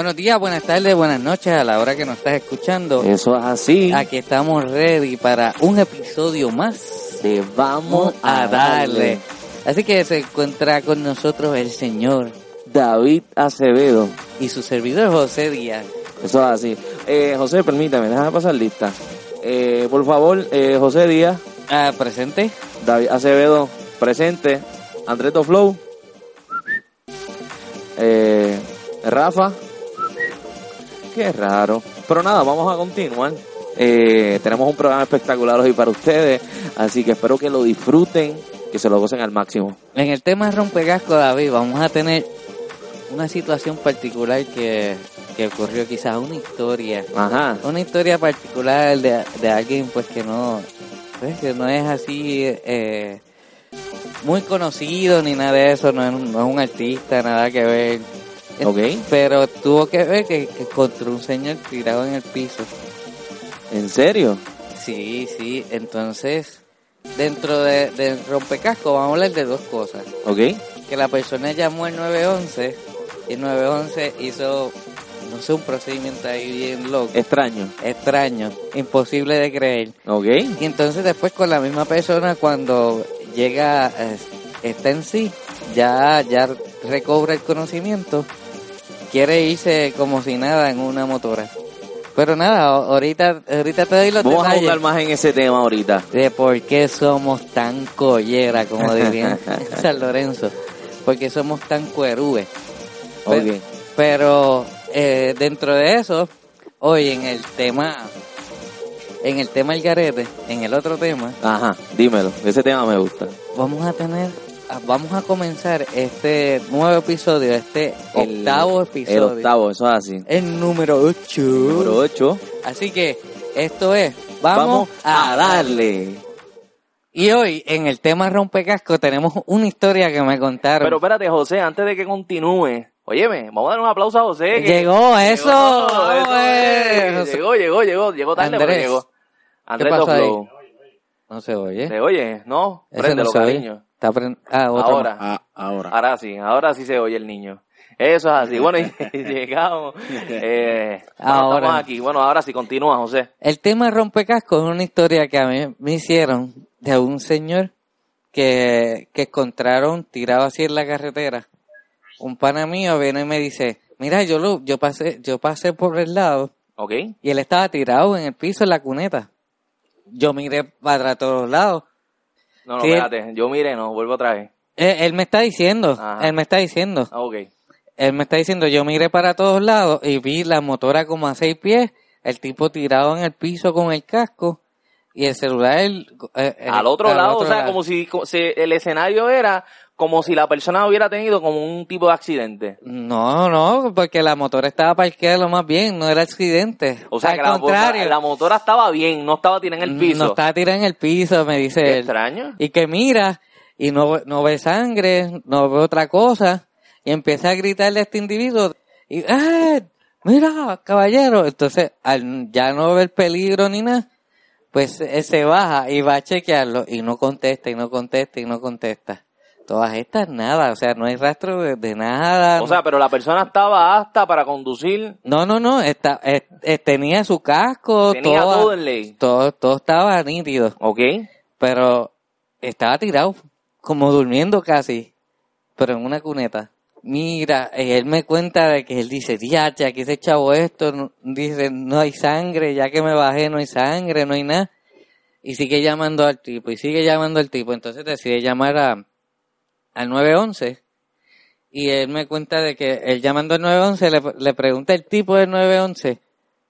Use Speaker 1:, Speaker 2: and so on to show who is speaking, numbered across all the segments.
Speaker 1: Buenos días, buenas tardes, buenas noches a la hora que nos estás escuchando.
Speaker 2: Eso es así.
Speaker 1: Aquí estamos ready para un episodio más
Speaker 2: Te vamos
Speaker 1: a darle. Así que se encuentra con nosotros el señor
Speaker 2: David Acevedo.
Speaker 1: y su servidor José Díaz.
Speaker 2: Eso es así. Eh, José, permítame, déjame pasar lista. Eh, por favor, eh, José Díaz,
Speaker 1: Ah, presente.
Speaker 2: David Acevedo, presente. Andrés Flow. Eh, Rafa. Qué raro. Pero nada, vamos a continuar. Eh, tenemos un programa espectacular hoy para ustedes. Así que espero que lo disfruten, que se lo gocen al máximo.
Speaker 1: En el tema rompegasco, David, vamos a tener una situación particular que, que ocurrió, quizás una historia.
Speaker 2: Ajá.
Speaker 1: Una historia particular de, de alguien pues que no, pues, que no es así eh, muy conocido ni nada de eso, no es, no es un artista, nada que ver.
Speaker 2: Ok.
Speaker 1: Pero tuvo que ver que, que encontró un señor tirado en el piso.
Speaker 2: ¿En serio?
Speaker 1: Sí, sí, entonces dentro de, del rompecasco vamos a hablar de dos cosas.
Speaker 2: Ok.
Speaker 1: Que la persona llamó al 911 y el 911 hizo, no sé, un procedimiento ahí bien loco,
Speaker 2: Extraño.
Speaker 1: extraño, imposible de creer.
Speaker 2: Ok.
Speaker 1: Y entonces después con la misma persona cuando llega, eh, está en sí, ya, ya recobra el conocimiento, quiere irse como si nada en una motora. Pero nada, ahorita, ahorita te doy los
Speaker 2: Vamos a jugar más en ese tema ahorita.
Speaker 1: de por qué somos tan collera, como dirían San Lorenzo. Porque somos tan cuerúes.
Speaker 2: Ok.
Speaker 1: Pero, pero, eh, dentro de eso, hoy en el tema, en el tema El Garete, en el otro tema,
Speaker 2: Ajá, dímelo. Ese tema me gusta.
Speaker 1: vamos a tener, vamos a comenzar este nuevo episodio, este
Speaker 2: El-
Speaker 1: octavo
Speaker 2: El
Speaker 1: episodio.
Speaker 2: octavo, eso es así.
Speaker 1: El número 8.
Speaker 2: Número 8.
Speaker 1: Así que esto es, vamos, a darle. Y hoy en el tema rompecasco tenemos una historia que me contaron.
Speaker 2: Pero espérate, José, antes de que continúe. Óyeme, vamos a dar un aplauso a José. que-
Speaker 1: Llegó, eso.
Speaker 2: Llegó.
Speaker 1: José.
Speaker 2: Llegó, llegó, llegó. Llegó tarde, pero
Speaker 1: Andrés,
Speaker 2: llegó. Andrés
Speaker 1: pasó ahí? No se oye.
Speaker 2: ¿Se oye? ¿No? Préndelo,
Speaker 1: no
Speaker 2: cariño.
Speaker 1: Ah, otro
Speaker 2: Ahora.
Speaker 3: Ah, ahora.
Speaker 2: Ahora sí, ahora sí se oye el niño. Eso es así. Bueno, y llegamos. Eh,
Speaker 1: Ahora.
Speaker 2: estamos aquí. Bueno, ahora sí, continúa, José.
Speaker 1: El tema rompecasco es una historia que a mí me hicieron de un señor que, que encontraron tirado así en la carretera. Un pana mío viene y me dice, mira, yo lo, yo pasé, yo pasé por el lado
Speaker 2: ¿Ok?
Speaker 1: y él estaba tirado en el piso en la cuneta. Yo miré para todos lados.
Speaker 2: No, no,
Speaker 1: Sí.
Speaker 2: espérate. Yo mire, no, vuelvo otra vez.
Speaker 1: Él, él me está diciendo,
Speaker 2: Ajá.
Speaker 1: él me está diciendo,
Speaker 2: Ah, ok.
Speaker 1: él me está diciendo, yo miré para todos lados y vi la motora como a seis pies, el tipo tirado en el piso con el casco y el celular eh,
Speaker 2: Al otro lado,
Speaker 1: otro
Speaker 2: o sea,
Speaker 1: lado.
Speaker 2: como si, como el escenario era como si la persona hubiera tenido como un tipo de accidente.
Speaker 1: No, no, porque la motora estaba parqueada lo más bien, no era accidente.
Speaker 2: O sea,
Speaker 1: Al
Speaker 2: que la,
Speaker 1: contrario,
Speaker 2: la motora estaba bien, no estaba tirada en el piso.
Speaker 1: no estaba tirada en el piso, me dice
Speaker 2: Qué
Speaker 1: él.
Speaker 2: extraño.
Speaker 1: Y que mira, y no, no ve sangre, no ve otra cosa, y empieza a gritarle a este individuo, y, ¡eh! Mira, caballero. Entonces, al ya no ver peligro ni nada, pues él se baja y va a chequearlo, y no contesta, y no contesta, y no contesta. Todas estas nada, o sea, no hay rastro de, de nada.
Speaker 2: O sea, pero la persona estaba apta para conducir,
Speaker 1: no, no, no, está, eh, eh, tenía su casco,
Speaker 2: tenía
Speaker 1: toda-
Speaker 2: todo en ley.
Speaker 1: todo, todo estaba nítido.
Speaker 2: ¿Ok?
Speaker 1: pero estaba tirado, como durmiendo casi, pero en una cuneta. Mira, eh, él me cuenta de que él dice, diache, aquí se echado esto, dice, no hay sangre, ya que me bajé no hay sangre, no hay nada. Y sigue llamando al tipo, y sigue llamando al tipo, entonces decide llamar a, al 911. Y él me cuenta de que él llamando al 911 le, le pregunta el tipo del 911,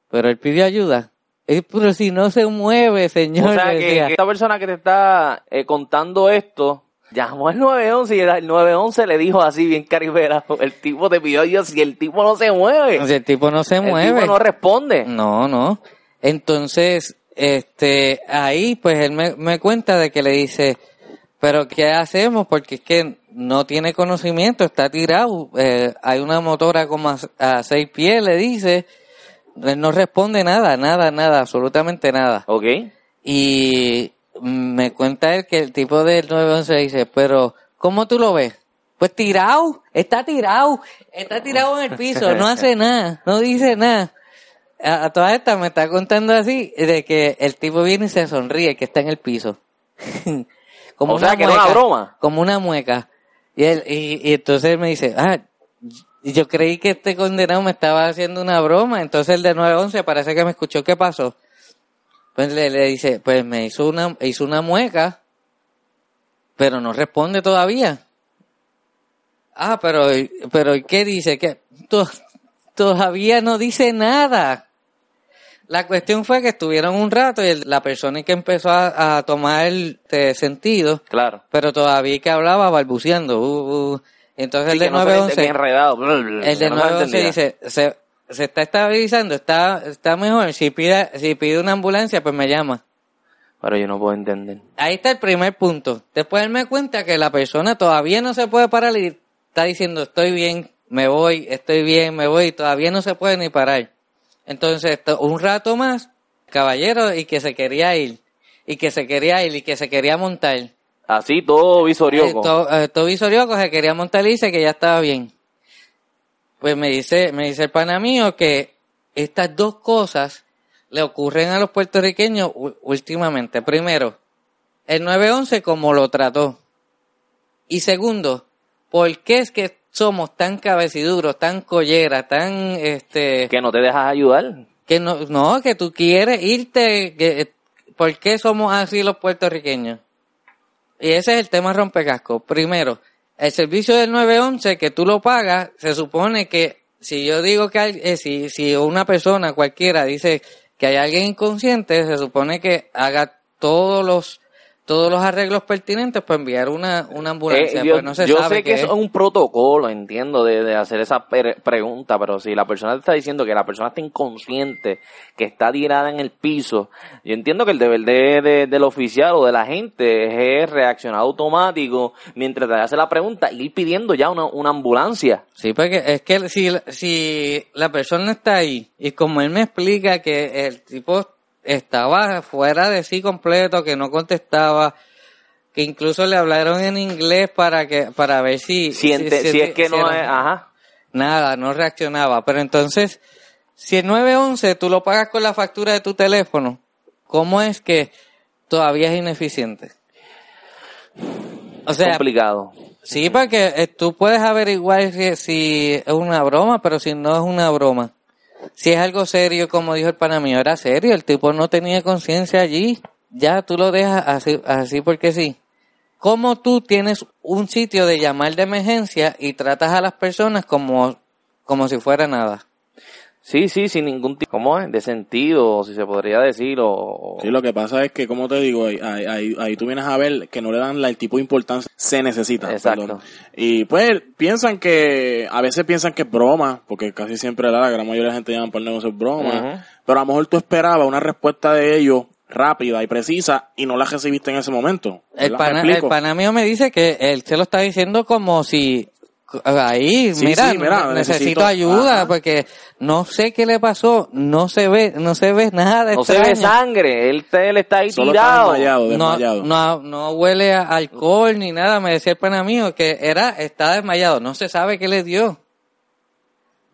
Speaker 1: pero él pidió ayuda. Eh, pero si no se mueve, señor.
Speaker 2: O sea, que esta persona que te está eh, contando esto, llamó al 911 y el 911 le dijo así bien cariberado, el tipo te pidió ayuda si el tipo no se mueve.
Speaker 1: Si el tipo no se
Speaker 2: el
Speaker 1: mueve.
Speaker 2: tipo no responde.
Speaker 1: No, no. Entonces, este, ahí pues él me, me cuenta de que le dice, pero ¿qué hacemos? Porque es que no tiene conocimiento, está tirado, eh, hay una motora como a, a seis pies, le dice, él no responde nada, nada, nada, absolutamente nada.
Speaker 2: ¿Ok?
Speaker 1: Y me cuenta él que el tipo del 911 dice, pero ¿cómo tú lo ves? Pues tirado, está tirado, está tirado en el piso, no hace nada, no dice nada. A, a todas estas me está contando así, de que el tipo viene y se sonríe, que está en el piso.
Speaker 2: O sea, que no es una broma.
Speaker 1: Como una mueca. Y, él, y, y entonces él me dice, ah, yo creí que este condenado me estaba haciendo una broma, entonces el de 911 parece que me escuchó, ¿qué pasó? Pues le, le dice, pues me hizo una, hizo una mueca, pero no responde todavía. Ah, pero, pero ¿y ¿qué dice? que Todavía no dice nada. La cuestión fue que estuvieron un rato y la persona que empezó a, a tomar el eh, sentido,
Speaker 2: Claro.
Speaker 1: pero todavía que hablaba balbuceando. uh, uh. Entonces
Speaker 2: Sí,
Speaker 1: el de
Speaker 2: que no se
Speaker 1: 911,
Speaker 2: bien enredado.
Speaker 1: el de
Speaker 2: no se
Speaker 1: 911
Speaker 2: entendía.
Speaker 1: dice, se, se está estabilizando, está, está mejor. Si pide, si pide una ambulancia, pues me llama.
Speaker 2: Pero yo no puedo entender.
Speaker 1: Ahí está el primer punto. Después él me cuenta que la persona todavía no se puede parar y está diciendo, estoy bien, me voy, estoy bien, me voy, y todavía no se puede ni parar. Entonces, un rato más, caballero, y que se quería ir, y que se quería ir, y que se quería montar.
Speaker 2: Así, todo visorioco.
Speaker 1: Eh, to- eh, Toby Sorioco se quería montar y dice que ya estaba bien. Pues me dice, me dice el pana mío que estas dos cosas le ocurren a los puertorriqueños últimamente. Primero, el 911 como lo trató. Y segundo, ¿por qué es que somos tan cabeciduros, tan collera, tan este
Speaker 2: que no te dejas ayudar.
Speaker 1: que no, no, que tú quieres irte, que, ¿por qué somos así los puertorriqueños? Y ese es el tema rompecasco. Primero, el servicio del 911 que tú lo pagas, se supone que si yo digo que hay, eh, si, si una persona cualquiera dice que hay alguien inconsciente, se supone que haga todos los todos los arreglos pertinentes para enviar una, una ambulancia.
Speaker 2: Eh, yo
Speaker 1: pues no se
Speaker 2: yo
Speaker 1: sabe
Speaker 2: sé que es un protocolo, entiendo, de, de hacer esa pre- pregunta, pero si la persona te está diciendo que la persona está inconsciente, que está tirada en el piso, yo entiendo que el deber de, de- del oficial o de la gente es reaccionar automático mientras te hace la pregunta y ir pidiendo ya una, una ambulancia.
Speaker 1: Sí, porque es que si, si la persona está ahí y como él me explica que el tipo estaba fuera de sí completo, que no contestaba, que incluso le hablaron en inglés para que para ver si
Speaker 2: Si, si es que no
Speaker 1: era-
Speaker 2: es, ajá.
Speaker 1: nada, no reaccionaba. Pero entonces, si el 911 tú lo pagas con la factura de tu teléfono, ¿cómo es que todavía es ineficiente? O sea,
Speaker 2: complicado.
Speaker 1: Sí, porque eh, tú puedes averiguar si, si es una broma, pero si no es una broma. Si es algo serio, como dijo el pana mío, era serio, el tipo no tenía conciencia allí. Ya tú lo dejas así, así porque sí. ¿Cómo tú tienes un sitio de llamar de emergencia y tratas a las personas como, como si fuera nada?
Speaker 2: Sí, sí, sin ningún tipo, ¿cómo es? De sentido, o si se podría decir, o... o-
Speaker 3: Sí, lo que pasa es que, como te digo, ahí, ahí, ahí- ahí tú vienes a ver que no le dan la- el tipo de importancia se necesita.
Speaker 2: Exacto.
Speaker 3: perdón. Y pues piensan que, a veces piensan que es broma, porque casi siempre la, la gran mayoría de la gente llama por el negocio es broma, pero a lo mejor tú esperabas una respuesta de ellos rápida y precisa y no la recibiste en ese momento.
Speaker 1: El pana,
Speaker 3: ¿Me
Speaker 1: el
Speaker 3: explico?
Speaker 1: pana mío me dice que él se lo está diciendo como si ahí,
Speaker 3: Sí,
Speaker 1: mira,
Speaker 3: sí, mira,
Speaker 1: necesito,
Speaker 3: necesito-
Speaker 1: ayuda
Speaker 3: ajá.
Speaker 1: porque no sé qué le pasó, no se ve, no se ve nada
Speaker 2: No se ve sangre, él, está ahí
Speaker 3: Solo está
Speaker 2: tirado.
Speaker 3: desmayado,
Speaker 1: no,
Speaker 3: desmayado.
Speaker 1: no, no huele a alcohol ni nada, me decía el pana mío que era, está desmayado, no se sabe qué le dio.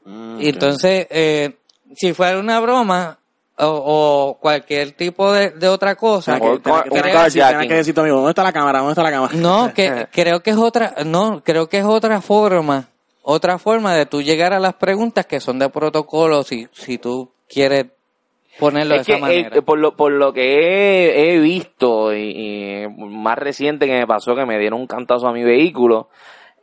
Speaker 3: Mm,
Speaker 1: Y entonces, eh, si fuera una broma o, o cualquier tipo de, de otra cosa,
Speaker 3: Tenés que, tenés que-
Speaker 2: Un
Speaker 3: tenés que
Speaker 1: creo-
Speaker 3: decir- tenés
Speaker 2: carjacking.
Speaker 3: que decir tu amigo, ¿dónde está la cámara? ¿Dónde está la cámara?
Speaker 1: No, que creo que es otra, no, creo que es otra forma, otra forma de tú llegar a las preguntas que son de protocolo si, si tú quieres ponerlo
Speaker 2: Es
Speaker 1: de
Speaker 2: que
Speaker 1: esa manera.
Speaker 2: eh, por, lo, por lo que he, he visto y, y más reciente que me pasó que me dieron un cantazo a mi vehículo,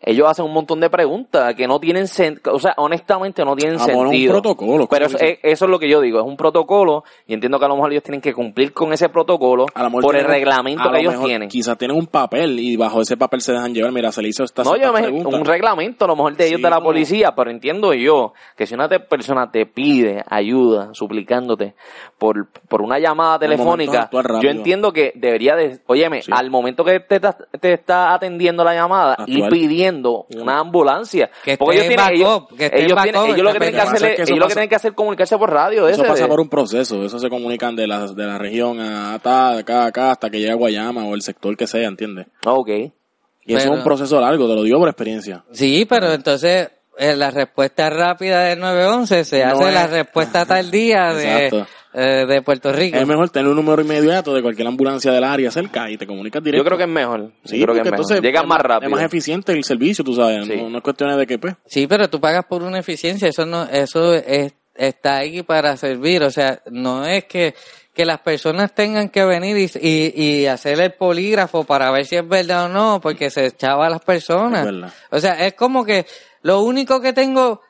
Speaker 2: ellos hacen un montón de preguntas que no tienen sen- o sea, honestamente no tienen
Speaker 3: Ah, bueno, un
Speaker 2: sentido.
Speaker 3: protocolo,
Speaker 2: Pero eso, es- eso es lo que yo digo, es un protocolo y entiendo que a lo mejor ellos tienen que cumplir con ese protocolo por el reglamento que
Speaker 3: lo
Speaker 2: ellos tienen.
Speaker 3: Quizás tienen un papel y bajo ese papel se dejan llevar. Mira, se le hizo esta
Speaker 2: No, yo me, un reglamento a lo mejor de ellos
Speaker 3: Sí,
Speaker 2: de la policía, pero entiendo yo que si una te- persona te pide ayuda, suplicándote por, por una llamada telefónica, yo entiendo que debería de, óyeme,
Speaker 3: Sí.
Speaker 2: al momento que te, te está atendiendo la llamada,
Speaker 3: Actuar.
Speaker 2: pidiendo una ambulancia.
Speaker 1: Que
Speaker 2: Porque ellos tienen, ellos,
Speaker 1: que esté
Speaker 2: ellos
Speaker 1: backup,
Speaker 2: tienen- ellos lo que tienen que hacer
Speaker 3: es que
Speaker 2: ellos lo que tienen que hacer es comunicarse por radio.
Speaker 3: Eso
Speaker 2: ese
Speaker 3: pasa
Speaker 2: de-
Speaker 3: por un proceso, eso se comunican de la, de la región a, de acá a acá hasta que llega a Guayama o el sector que sea, ¿entiendes?
Speaker 2: Ok.
Speaker 3: Y eso es un proceso largo, te lo digo por experiencia.
Speaker 1: Sí, pero entonces eh, la respuesta rápida del 911 se
Speaker 3: No
Speaker 1: hace
Speaker 3: es-
Speaker 1: la respuesta tardía de,
Speaker 3: Exacto.
Speaker 1: Eh, de Puerto Rico.
Speaker 3: Es mejor tener un número inmediato de cualquier ambulancia del área cerca y te comunicas directo.
Speaker 2: Yo creo que es mejor.
Speaker 3: Sí,
Speaker 2: yo creo que es
Speaker 3: entonces
Speaker 2: Llegan
Speaker 3: es
Speaker 2: más rápido.
Speaker 3: Es más eficiente el servicio, tú sabes.
Speaker 2: Sí.
Speaker 3: No, no es cuestión de que, pues,
Speaker 1: Sí, pero tú pagas por una eficiencia, eso no, eso es- está ahí para servir, o sea, no es que, que las personas tengan que venir y, y, y hacer el polígrafo para ver si es verdad o no, porque se echaba a las personas.
Speaker 3: Es verdad.
Speaker 1: O sea, es como que lo único que tengo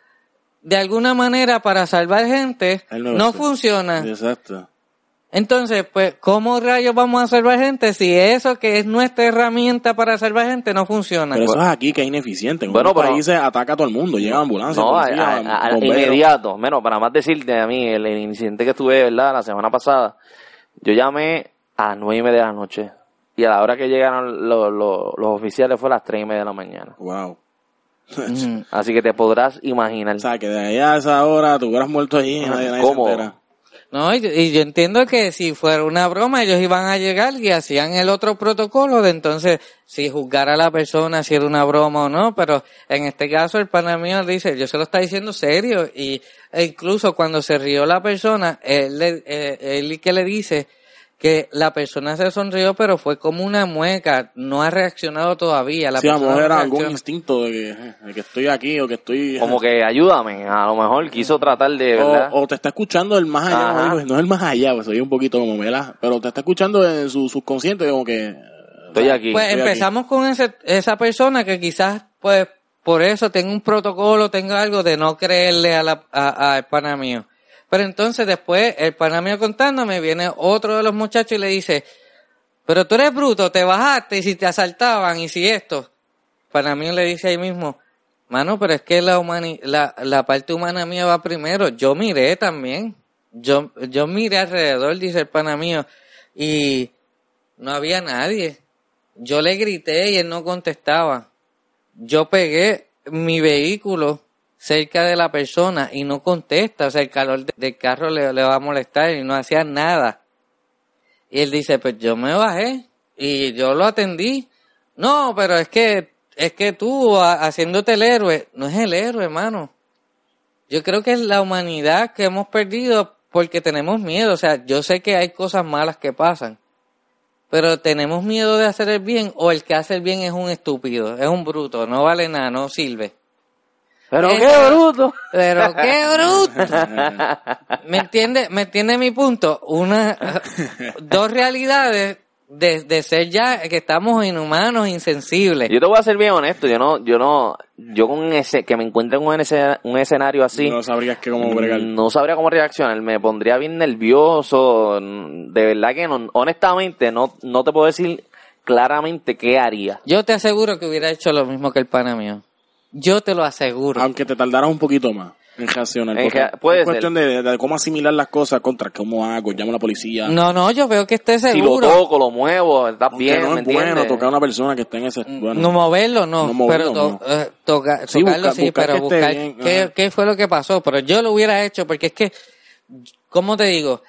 Speaker 1: de alguna manera para salvar gente no
Speaker 3: 911.
Speaker 1: funciona.
Speaker 3: Exacto.
Speaker 1: Entonces, pues, ¿cómo rayos vamos a salvar gente si eso que es nuestra herramienta para salvar gente no funciona?
Speaker 3: Pero eso es aquí que es ineficiente. En
Speaker 2: Bueno, pero-
Speaker 3: países ataca a todo el mundo. Llega ambulancia,
Speaker 2: No,
Speaker 3: policía,
Speaker 2: a- a- inmediato. Menos, para más decirte a mí, el, el incidente que tuve, ¿verdad? La semana pasada, yo llamé a las nueve y media de la noche. Y a la hora que llegaron los, los, los oficiales fue a las tres y media de la mañana.
Speaker 3: Wow.
Speaker 2: Así que te podrás imaginar.
Speaker 3: O sea, que de allá a esa hora tú hubieras muerto allí. Nadie, nadie
Speaker 2: ¿Cómo?
Speaker 3: se entera.
Speaker 1: No, y, y yo entiendo que si fuera una broma, ellos iban a llegar y hacían el otro protocolo de entonces si juzgar a la persona si era una broma o no, pero en este caso el pana mío dice, yo se lo está diciendo serio y e incluso cuando se rió la persona, él, le- eh, él que le dice que la persona se sonrió pero fue como una mueca, no ha reaccionado todavía. La
Speaker 3: Sí, a lo
Speaker 1: persona
Speaker 3: mejor
Speaker 1: no
Speaker 3: era algún instinto de que, de que estoy aquí o que estoy...
Speaker 2: Como que ayúdame. A lo mejor quiso tratar de, ¿verdad?
Speaker 3: O, o te está escuchando el más allá, no es el más allá, pues soy un poquito como mela, pero te está escuchando en su subconsciente como que...
Speaker 2: Estoy aquí.
Speaker 1: Pues
Speaker 3: Estoy
Speaker 1: empezamos con ese, esa persona que quizás, pues, por eso tenga un protocolo, tenga algo de no creerle a la, a- al pana mío. Pero entonces después, el pana mío contándome, viene otro de los muchachos y le dice, pero tú eres bruto, te bajaste y si te asaltaban y si esto. Pana mío le dice ahí mismo, mano, pero es que la, humani la, la parte humana mía va primero. Yo miré también. Yo, yo miré alrededor, dice el pana mío, y no había nadie. Yo le grité y él no contestaba. Yo pegué mi vehículo cerca de la persona y no contesta. O sea, el calor de- del carro le, va a molestar y no hacía nada. Y él dice, pues yo me bajé y yo lo atendí. No, pero es que, es que tú haciéndote el héroe, no es el héroe, hermano. Yo creo que es la humanidad que hemos perdido porque tenemos miedo. O sea, yo sé que hay cosas malas que pasan pero tenemos miedo de hacer el bien o el que hace el bien es un estúpido, es un bruto, no vale nada, no sirve.
Speaker 2: Pero
Speaker 1: Eh,
Speaker 2: qué bruto.
Speaker 1: Pero qué bruto. ¿Me entiende? ¿Me entiende mi punto? Una dos realidades de, de ser ya que estamos inhumanos, insensibles.
Speaker 2: Yo te voy a ser bien honesto, yo no, yo no, yo con ese, que me encuentre en un, escena- un escenario así,
Speaker 3: No sabrías que cómo bregar.
Speaker 2: no sabría cómo reaccionar, me pondría bien nervioso, de verdad que no, honestamente no, no te puedo decir claramente qué haría.
Speaker 1: Yo te aseguro que hubiera hecho lo mismo que el pana mío. Yo te lo aseguro.
Speaker 3: Aunque te tardaras un poquito más en reaccionar.
Speaker 2: En
Speaker 3: porque
Speaker 2: rea- puede
Speaker 3: es cuestión de, de cómo asimilar las cosas contra cómo hago, llamo a la policía.
Speaker 1: No, no, yo veo que esté
Speaker 2: Si lo
Speaker 1: seguro.
Speaker 2: toco, lo muevo, estás
Speaker 3: Aunque
Speaker 2: bien,
Speaker 3: no
Speaker 2: ¿me
Speaker 3: es bueno tocar a una persona que está en ese... Bueno,
Speaker 1: no moverlo, no.
Speaker 3: No moverlo,
Speaker 1: pero to-
Speaker 3: no.
Speaker 1: eh, toca-
Speaker 3: Sí,
Speaker 1: tocarlo
Speaker 3: buscar-
Speaker 1: sí,
Speaker 3: buscar
Speaker 1: pero
Speaker 3: que esté
Speaker 1: buscar
Speaker 3: bien,
Speaker 1: qué, qué fue lo que pasó. Pero yo lo hubiera hecho porque es que, ¿cómo te digo?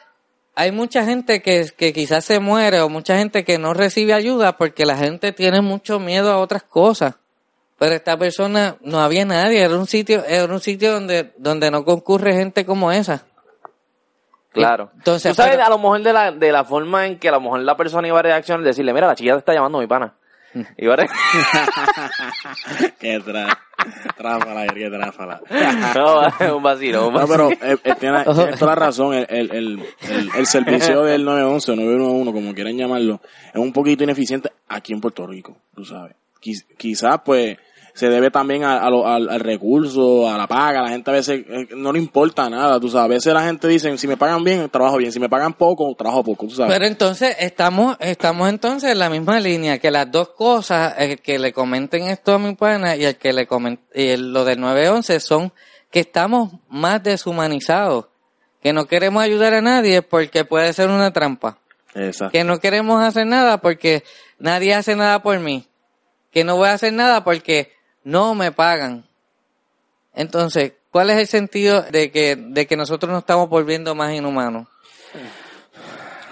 Speaker 1: Hay mucha gente que, que quizás se muere o mucha gente que no recibe ayuda porque la gente tiene mucho miedo a otras cosas. Pero esta persona no había nadie, era un sitio, era un sitio donde, donde no concurre gente como esa.
Speaker 2: Claro.
Speaker 1: Entonces,
Speaker 2: Tú sabes,
Speaker 1: pero-
Speaker 2: a lo mejor de la, de la forma en que a lo mejor la persona iba a reaccionar, decirle, mira, la chica te está llamando mi pana. Iba a
Speaker 3: Qué tra... tráfala, qué tráfala.
Speaker 2: no, es un vacilo, un
Speaker 3: No,
Speaker 2: vacilo.
Speaker 3: pero eh, eh, tiene, tiene toda la razón. El, el, el, el, el servicio del 911 o 911, como quieran llamarlo, es un poquito ineficiente aquí en Puerto Rico, tú sabes. Quiz- Quizás, pues, se debe también a- a lo- al, al recurso, a la paga. La gente a veces eh, no le importa nada, tú sabes. A veces la gente dice, si me pagan bien, trabajo bien. Si me pagan poco, trabajo poco, tú sabes.
Speaker 1: Pero entonces estamos, estamos entonces en la misma línea, que las dos cosas, el que le comenten esto a mi pana y el que le comenten lo del 911 son que estamos más deshumanizados, que no queremos ayudar a nadie porque puede ser una trampa,
Speaker 3: Exacto.
Speaker 1: que no queremos hacer nada porque nadie hace nada por mí, que no voy a hacer nada porque no me pagan. Entonces, ¿cuál es el sentido de que, de que nosotros nos estamos volviendo más inhumanos?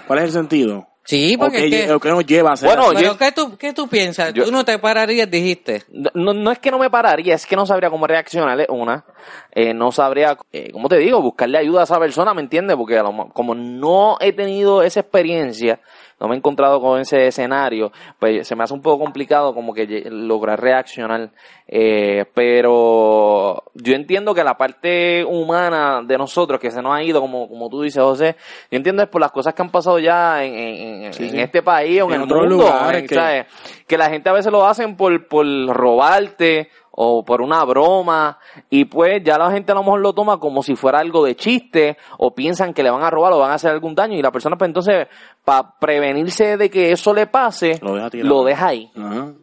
Speaker 3: ¿Cuál es el sentido?
Speaker 1: Sí,
Speaker 3: ¿O
Speaker 1: porque que...
Speaker 3: qué nos lleva a hacer
Speaker 2: Bueno,
Speaker 3: así?
Speaker 1: Pero
Speaker 2: yo-
Speaker 1: ¿qué tú, qué tú piensas?
Speaker 2: Yo-
Speaker 1: tú no te pararías, dijiste.
Speaker 2: No, no es que no me pararía, es que no sabría cómo reaccionar, una. Eh, no sabría, eh, ¿cómo te digo? Buscarle ayuda a esa persona, ¿me entiendes? Porque a lo mo- como no he tenido esa experiencia, no me he encontrado con ese escenario, pues se me hace un poco complicado como que lograr reaccionar. Eh, pero yo entiendo que la parte humana de nosotros que se nos ha ido, como, como tú dices, José, yo entiendo es por las cosas que han pasado ya en, en- en-
Speaker 3: Sí,
Speaker 2: en
Speaker 3: sí.
Speaker 2: este país o en,
Speaker 3: En
Speaker 2: el mundo.
Speaker 3: lugares
Speaker 2: en-
Speaker 3: que-
Speaker 2: ¿sabes? que la gente a veces lo hacen por, por robarte o por una broma y pues ya la gente a lo mejor lo toma como si fuera algo de chiste o piensan que le van a robar o van a hacer algún daño y la persona pues entonces para prevenirse de que eso le pase
Speaker 3: Lo deja tirado.
Speaker 2: lo deja ahí.
Speaker 3: Ajá.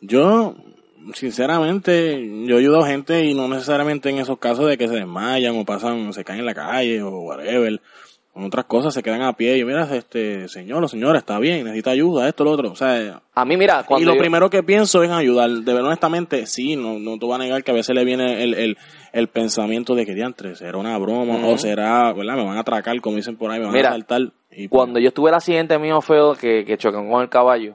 Speaker 3: Yo, sinceramente, yo he ayudado gente y no necesariamente en esos casos de que se desmayan o pasan, se caen en la calle o whatever. Con otras cosas se quedan a pie y mira, este señor o señora está bien, necesita ayuda, esto, lo otro. O sea,
Speaker 2: A mí mira, cuando
Speaker 3: y lo
Speaker 2: yo-
Speaker 3: primero que pienso es ayudar. De verdad, honestamente, sí, no, no te voy a negar que a veces le viene el, el, el pensamiento de que diantre, será una broma o será, ¿verdad? Me van a atracar, como dicen por ahí, me van
Speaker 2: Mira,
Speaker 3: a saltar. Y pues,
Speaker 2: cuando yo estuve el accidente mío feo que, que chocan con el caballo,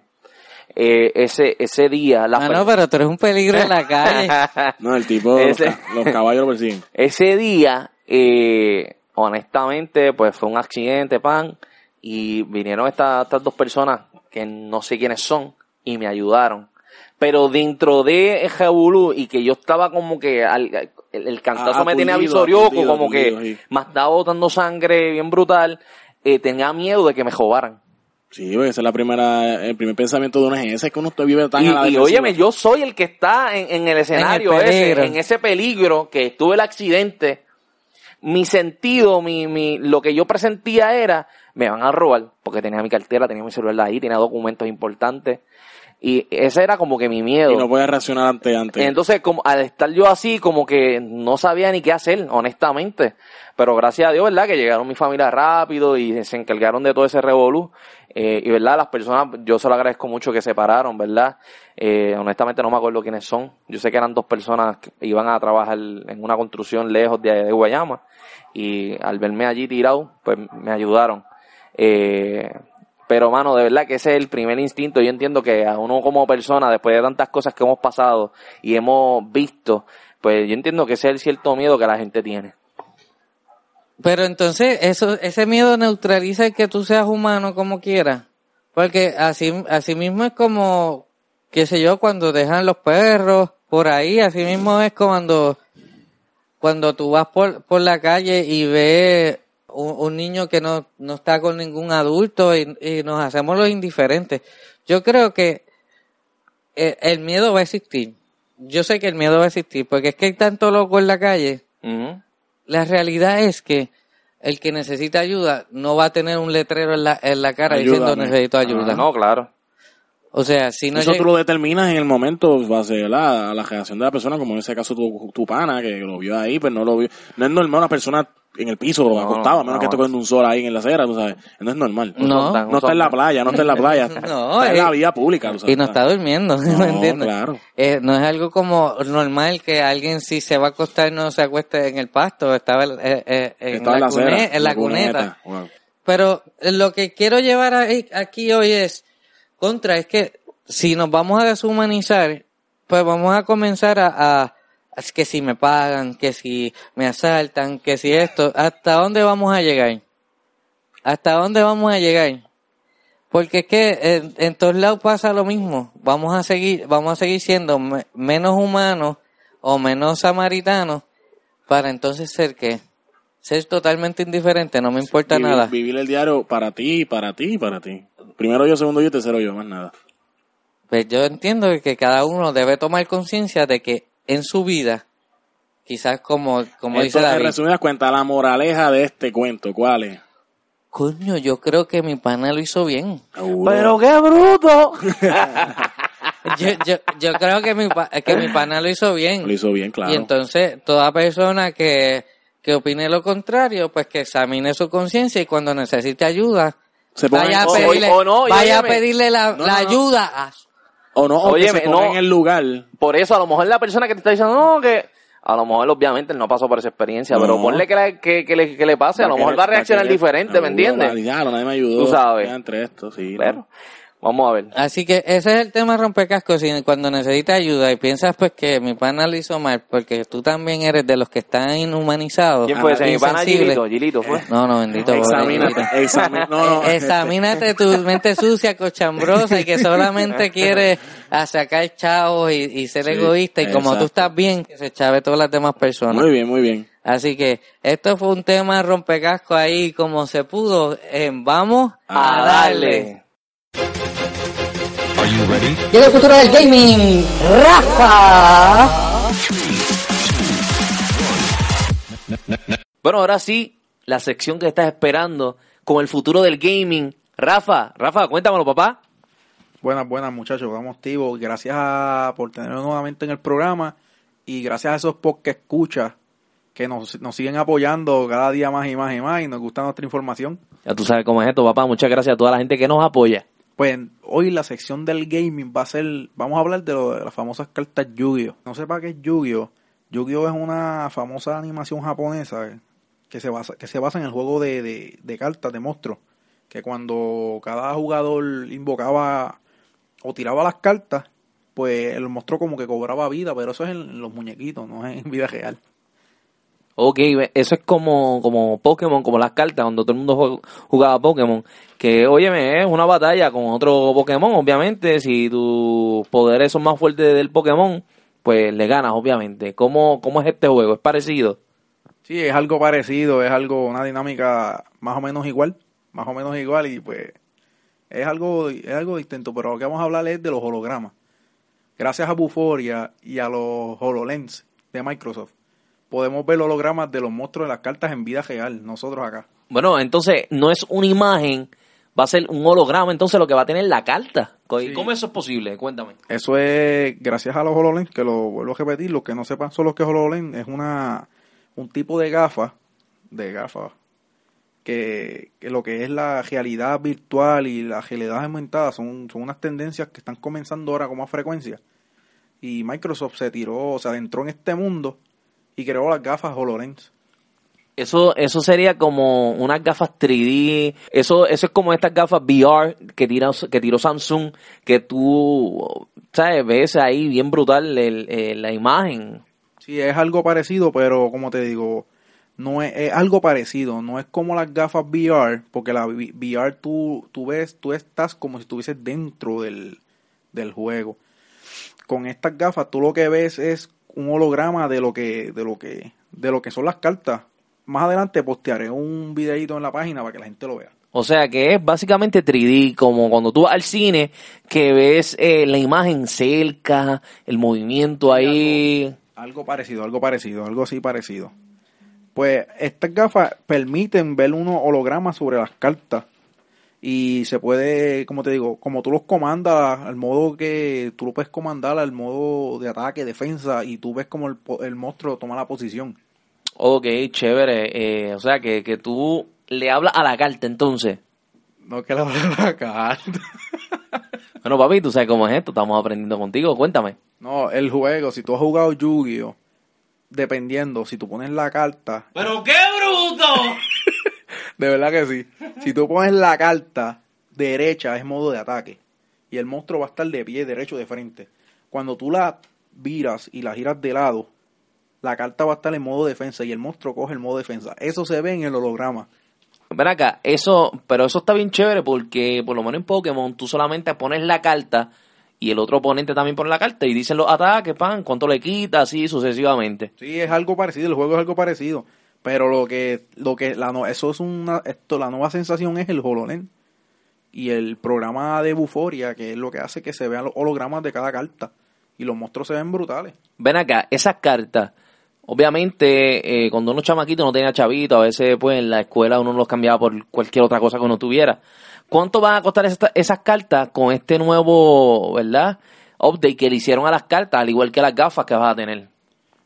Speaker 2: eh, ese, ese día, la
Speaker 1: Ah, no, pero tú eres un peligro en la calle.
Speaker 3: No, el tipo, los,
Speaker 2: Ese-
Speaker 3: los caballos lo persiguen.
Speaker 2: Ese día, eh, honestamente, pues fue un accidente, pan, y vinieron estas, estas dos personas que no sé quiénes son y me ayudaron. Pero dentro de Jabulú y que yo estaba como que al- el, el cantazo
Speaker 3: Ah,
Speaker 2: me tenía visorioco, como que
Speaker 3: sí.
Speaker 2: me estaba botando sangre bien brutal, eh, tenía miedo de que me jobaran.
Speaker 3: Sí, ese es la primera, el primer pensamiento de una ese, es que uno te vive tan
Speaker 2: Y,
Speaker 3: a la
Speaker 2: y
Speaker 3: defensiva.
Speaker 2: óyeme, yo soy el que está en, en el escenario ese,
Speaker 1: peligro.
Speaker 2: en ese peligro que estuve el accidente. Mi sentido, mi, mi, lo que yo presentía era, me van a robar, porque tenía mi cartera, tenía mi celular ahí, tenía documentos importantes. Y ese era como que mi miedo.
Speaker 3: Y no puedes reaccionar ante, ante.
Speaker 2: Entonces, como al estar yo así, como que no sabía ni qué hacer, honestamente. Pero gracias a Dios, ¿verdad? Que llegaron mi familia rápido y se encargaron de todo ese revolú. Eh, y, ¿verdad? Las personas, yo se lo agradezco mucho que se pararon, ¿verdad? Eh, honestamente no me acuerdo quiénes son. Yo sé que eran dos personas que iban a trabajar en una construcción lejos de, de Guayama. Y al verme allí tirado, pues me ayudaron. Eh, pero, mano, de verdad que ese es el primer instinto. Yo entiendo que a uno como persona, después de tantas cosas que hemos pasado y hemos visto, pues yo entiendo que ese es el cierto miedo que la gente tiene.
Speaker 1: Pero entonces, eso, ese miedo neutraliza el que tú seas humano como quieras. Porque así, así mismo es como, qué sé yo, cuando dejan los perros por ahí, así mismo es cuando, cuando tú vas por, por la calle y ves un, un niño que no, no está con ningún adulto y, nos hacemos los indiferentes. Yo creo que el, el miedo va a existir. Yo sé que el miedo va a existir, porque es que hay tanto loco en la calle. La realidad es que el que necesita ayuda no va a tener un letrero en la, en la cara diciendo necesito ayuda.
Speaker 2: Ah, No, claro.
Speaker 1: O sea, si no
Speaker 3: Eso
Speaker 1: llega-
Speaker 3: tú lo determinas en el momento, base a la reacción de la persona, como en ese caso tu, tu pana, que lo vio ahí, pues no lo vio. No es normal una persona en el piso
Speaker 2: No,
Speaker 3: acostado, a menos
Speaker 2: no.
Speaker 3: que esté cogiendo un sol ahí en la acera, tú sabes. No es normal.
Speaker 1: No.
Speaker 3: No está en la playa, no está en la playa.
Speaker 1: No,
Speaker 3: está en la
Speaker 1: eh,
Speaker 3: vía pública, tú sabes.
Speaker 1: y no está durmiendo,
Speaker 3: No,
Speaker 1: ¿me entiendes?
Speaker 3: claro.
Speaker 1: Eh, no es algo como normal que alguien si se va a acostar no se acueste en el pasto, estaba eh, eh, en,
Speaker 3: Está
Speaker 1: la
Speaker 3: en la acera,
Speaker 1: cune- en la cuneta.
Speaker 3: Wow.
Speaker 1: Pero lo que quiero llevar ahí- aquí hoy es, contra, es que si nos vamos a deshumanizar, pues vamos a comenzar a, a- que si me pagan, que si me asaltan, que si esto, ¿hasta dónde vamos a llegar? ¿Hasta dónde vamos a llegar? Porque es que en, en todos lados pasa lo mismo. Vamos a seguir, vamos a seguir siendo me- menos humanos o menos samaritanos para entonces ser qué? Ser totalmente indiferente, no me importa
Speaker 3: Vivir,
Speaker 1: nada.
Speaker 3: vivir el diario para ti, para ti para ti. Primero yo, segundo yo, tercero yo, más nada.
Speaker 1: Pues yo entiendo que cada uno debe tomar conciencia de que en su vida, quizás como, como dice
Speaker 3: Esto, en
Speaker 1: David,
Speaker 3: resumidas cuentas, la moraleja de este cuento, ¿cuál es?
Speaker 1: coño, yo creo que mi pana lo hizo bien.
Speaker 2: Pero qué bruto.
Speaker 1: Yo, yo, yo creo que mi, que mi pana lo hizo bien.
Speaker 3: Lo hizo bien, claro.
Speaker 1: Y entonces, toda persona que, que opine lo contrario, pues que examine su conciencia y cuando necesite ayuda,
Speaker 3: Se ponga
Speaker 1: vaya a pedirle,
Speaker 2: o no, y
Speaker 1: vaya a pedirle la,
Speaker 3: No,
Speaker 1: la
Speaker 3: no, no.
Speaker 1: ayuda a su-
Speaker 3: o no, o que
Speaker 2: Óyeme,
Speaker 3: se ponga
Speaker 2: no.
Speaker 3: en el lugar.
Speaker 2: Por eso, a lo mejor la persona que te está diciendo, no, que a lo mejor obviamente él no pasó por esa experiencia,
Speaker 3: No.
Speaker 2: pero ponle que, la- que, que le, que le pase, a lo mejor va a reaccionar diferente, ¿me entiendes?
Speaker 3: Nadie me ayudó.
Speaker 2: Tú sabes.
Speaker 3: Entre esto, sí.
Speaker 2: Pero, vamos a ver.
Speaker 1: Así que ese es el tema rompecascos. Y cuando necesitas ayuda y piensas pues que mi pana lo hizo mal, porque tú también eres de los que están inhumanizados.
Speaker 2: ¿Quién fue ese? Mi pana. Gilito, Gilito fue.
Speaker 1: No, no, bendito. pobre
Speaker 3: Examínate, examínate. No, no.
Speaker 1: Eh, Examínate tu mente sucia, cochambrosa y que solamente quiere a sacar chavos y, y ser
Speaker 3: Sí,
Speaker 1: egoísta. Y como tú
Speaker 3: exacto.
Speaker 1: estás bien, que se chave todas las demás personas.
Speaker 3: Muy bien, muy bien.
Speaker 1: Así que esto fue un tema rompecasco ahí como se pudo. Eh, vamos a,
Speaker 2: A
Speaker 1: darle.
Speaker 2: darle.
Speaker 4: Are you ready?
Speaker 5: Llega el futuro del gaming, Rafa.
Speaker 2: Bueno, ahora sí, la sección que estás esperando con el futuro del gaming. Rafa, Rafa, cuéntamelo, papá.
Speaker 6: Buenas, buenas muchachos, vamos activos. Gracias a- por tenernos nuevamente en el programa y gracias a esos que escuchas que nos, nos siguen apoyando cada día más y más y más y nos gusta nuestra información.
Speaker 2: Ya tú sabes cómo es esto, papá. Muchas gracias a toda la gente que nos apoya.
Speaker 6: Pues hoy la sección del gaming va a ser, vamos a hablar de, lo- de las famosas cartas Yu-Gi-Oh. No sepa qué es Yu-Gi-Oh. Yu-Gi-Oh es una famosa animación japonesa que se basa, que se basa en el juego de, de, de cartas de monstruos. Que cuando cada jugador invocaba o tiraba las cartas, pues el monstruo como que cobraba vida, pero eso es en los muñequitos, no es en vida real.
Speaker 2: Ok, eso es como, como Pokémon, como las cartas, cuando todo el mundo jugaba Pokémon. Que, óyeme, es una batalla con otro Pokémon, obviamente. Si tus poderes son más fuertes del Pokémon, pues le ganas, obviamente. ¿Cómo, cómo es este juego? ¿Es parecido?
Speaker 6: Sí, es algo parecido, es algo, una dinámica más o menos igual, más o menos igual y pues es algo, es algo distinto, pero lo que vamos a hablar es de los hologramas. Gracias a Buforia y a los HoloLens de Microsoft, podemos ver hologramas de los monstruos de las cartas en vida real, nosotros acá.
Speaker 2: Bueno, entonces no es una imagen, va a ser un holograma, entonces lo que va a tener la carta.
Speaker 6: Sí.
Speaker 2: ¿Cómo eso es posible? Cuéntame.
Speaker 6: Eso es gracias a los HoloLens, que lo vuelvo a repetir, los que no sepan solo lo que HoloLens, es una, un tipo de gafa, de gafas, que, que lo que es la realidad virtual y la realidad aumentada son, son unas tendencias que están comenzando ahora con más frecuencia. Y Microsoft se tiró, se adentró en este mundo y creó las gafas HoloLens.
Speaker 2: Eso, eso sería como unas gafas 3D. Eso, eso es como estas gafas VR que tiró, que tiró Samsung, que tú, sabes, ves ahí bien brutal el- el- la imagen.
Speaker 6: Sí, es algo parecido, pero como te digo, no es, es algo parecido, no es como las gafas VR, porque la VR tú, tú ves, tú estás como si estuvieses dentro del, del juego. Con estas gafas tú lo que ves es un holograma de lo que, de lo que, de lo que son las cartas. Más adelante postearé un videito en la página para que la gente lo vea.
Speaker 2: O sea que es básicamente 3D, como cuando tú vas al cine, que ves eh, la imagen cerca, el movimiento ahí.
Speaker 6: Algo parecido, algo parecido, algo así parecido. Pues estas gafas permiten ver unos hologramas sobre las cartas. Y se puede, como te digo, como tú los comandas al modo que tú lo puedes comandar al modo de ataque, defensa, y tú ves como el, po- el monstruo toma la posición.
Speaker 2: Ok, chévere. eh, o sea que, que tú le hablas a la carta entonces.
Speaker 6: No que la la carta.
Speaker 2: Bueno, papi, tú sabes cómo es esto, estamos aprendiendo contigo, cuéntame.
Speaker 6: No, el juego, si tú has jugado Yu-Gi-Oh, dependiendo, si tú pones la carta,
Speaker 2: ¡Pero qué bruto!
Speaker 6: De verdad que sí. Si tú pones la carta derecha es modo de ataque. Y el monstruo va a estar de pie, derecho, de frente. Cuando tú la viras y la giras de lado, la carta va a estar en modo defensa y el monstruo coge el modo defensa. Eso se ve en el holograma.
Speaker 2: Ven acá, eso, pero eso está bien chévere porque por lo menos en Pokémon tú solamente pones la carta y el otro oponente también pone la carta y dicen los ataques, pan, cuánto le quita, así sucesivamente.
Speaker 6: Sí, es algo parecido, el juego es algo parecido. Pero lo que, lo que, la no, eso es una, esto, la nueva sensación es el HoloLens. y el programa de Buforia, que es lo que hace que se vean los hologramas de cada carta. Y los monstruos se ven brutales.
Speaker 2: Ven acá, esas cartas, obviamente, eh, cuando uno chamaquito no tenía chavito, a veces pues en la escuela uno los cambiaba por cualquier otra cosa que uno tuviera. ¿Cuánto van a costar esta- esas cartas con este nuevo, verdad? Update que le hicieron a las cartas, al igual que las gafas que vas a tener.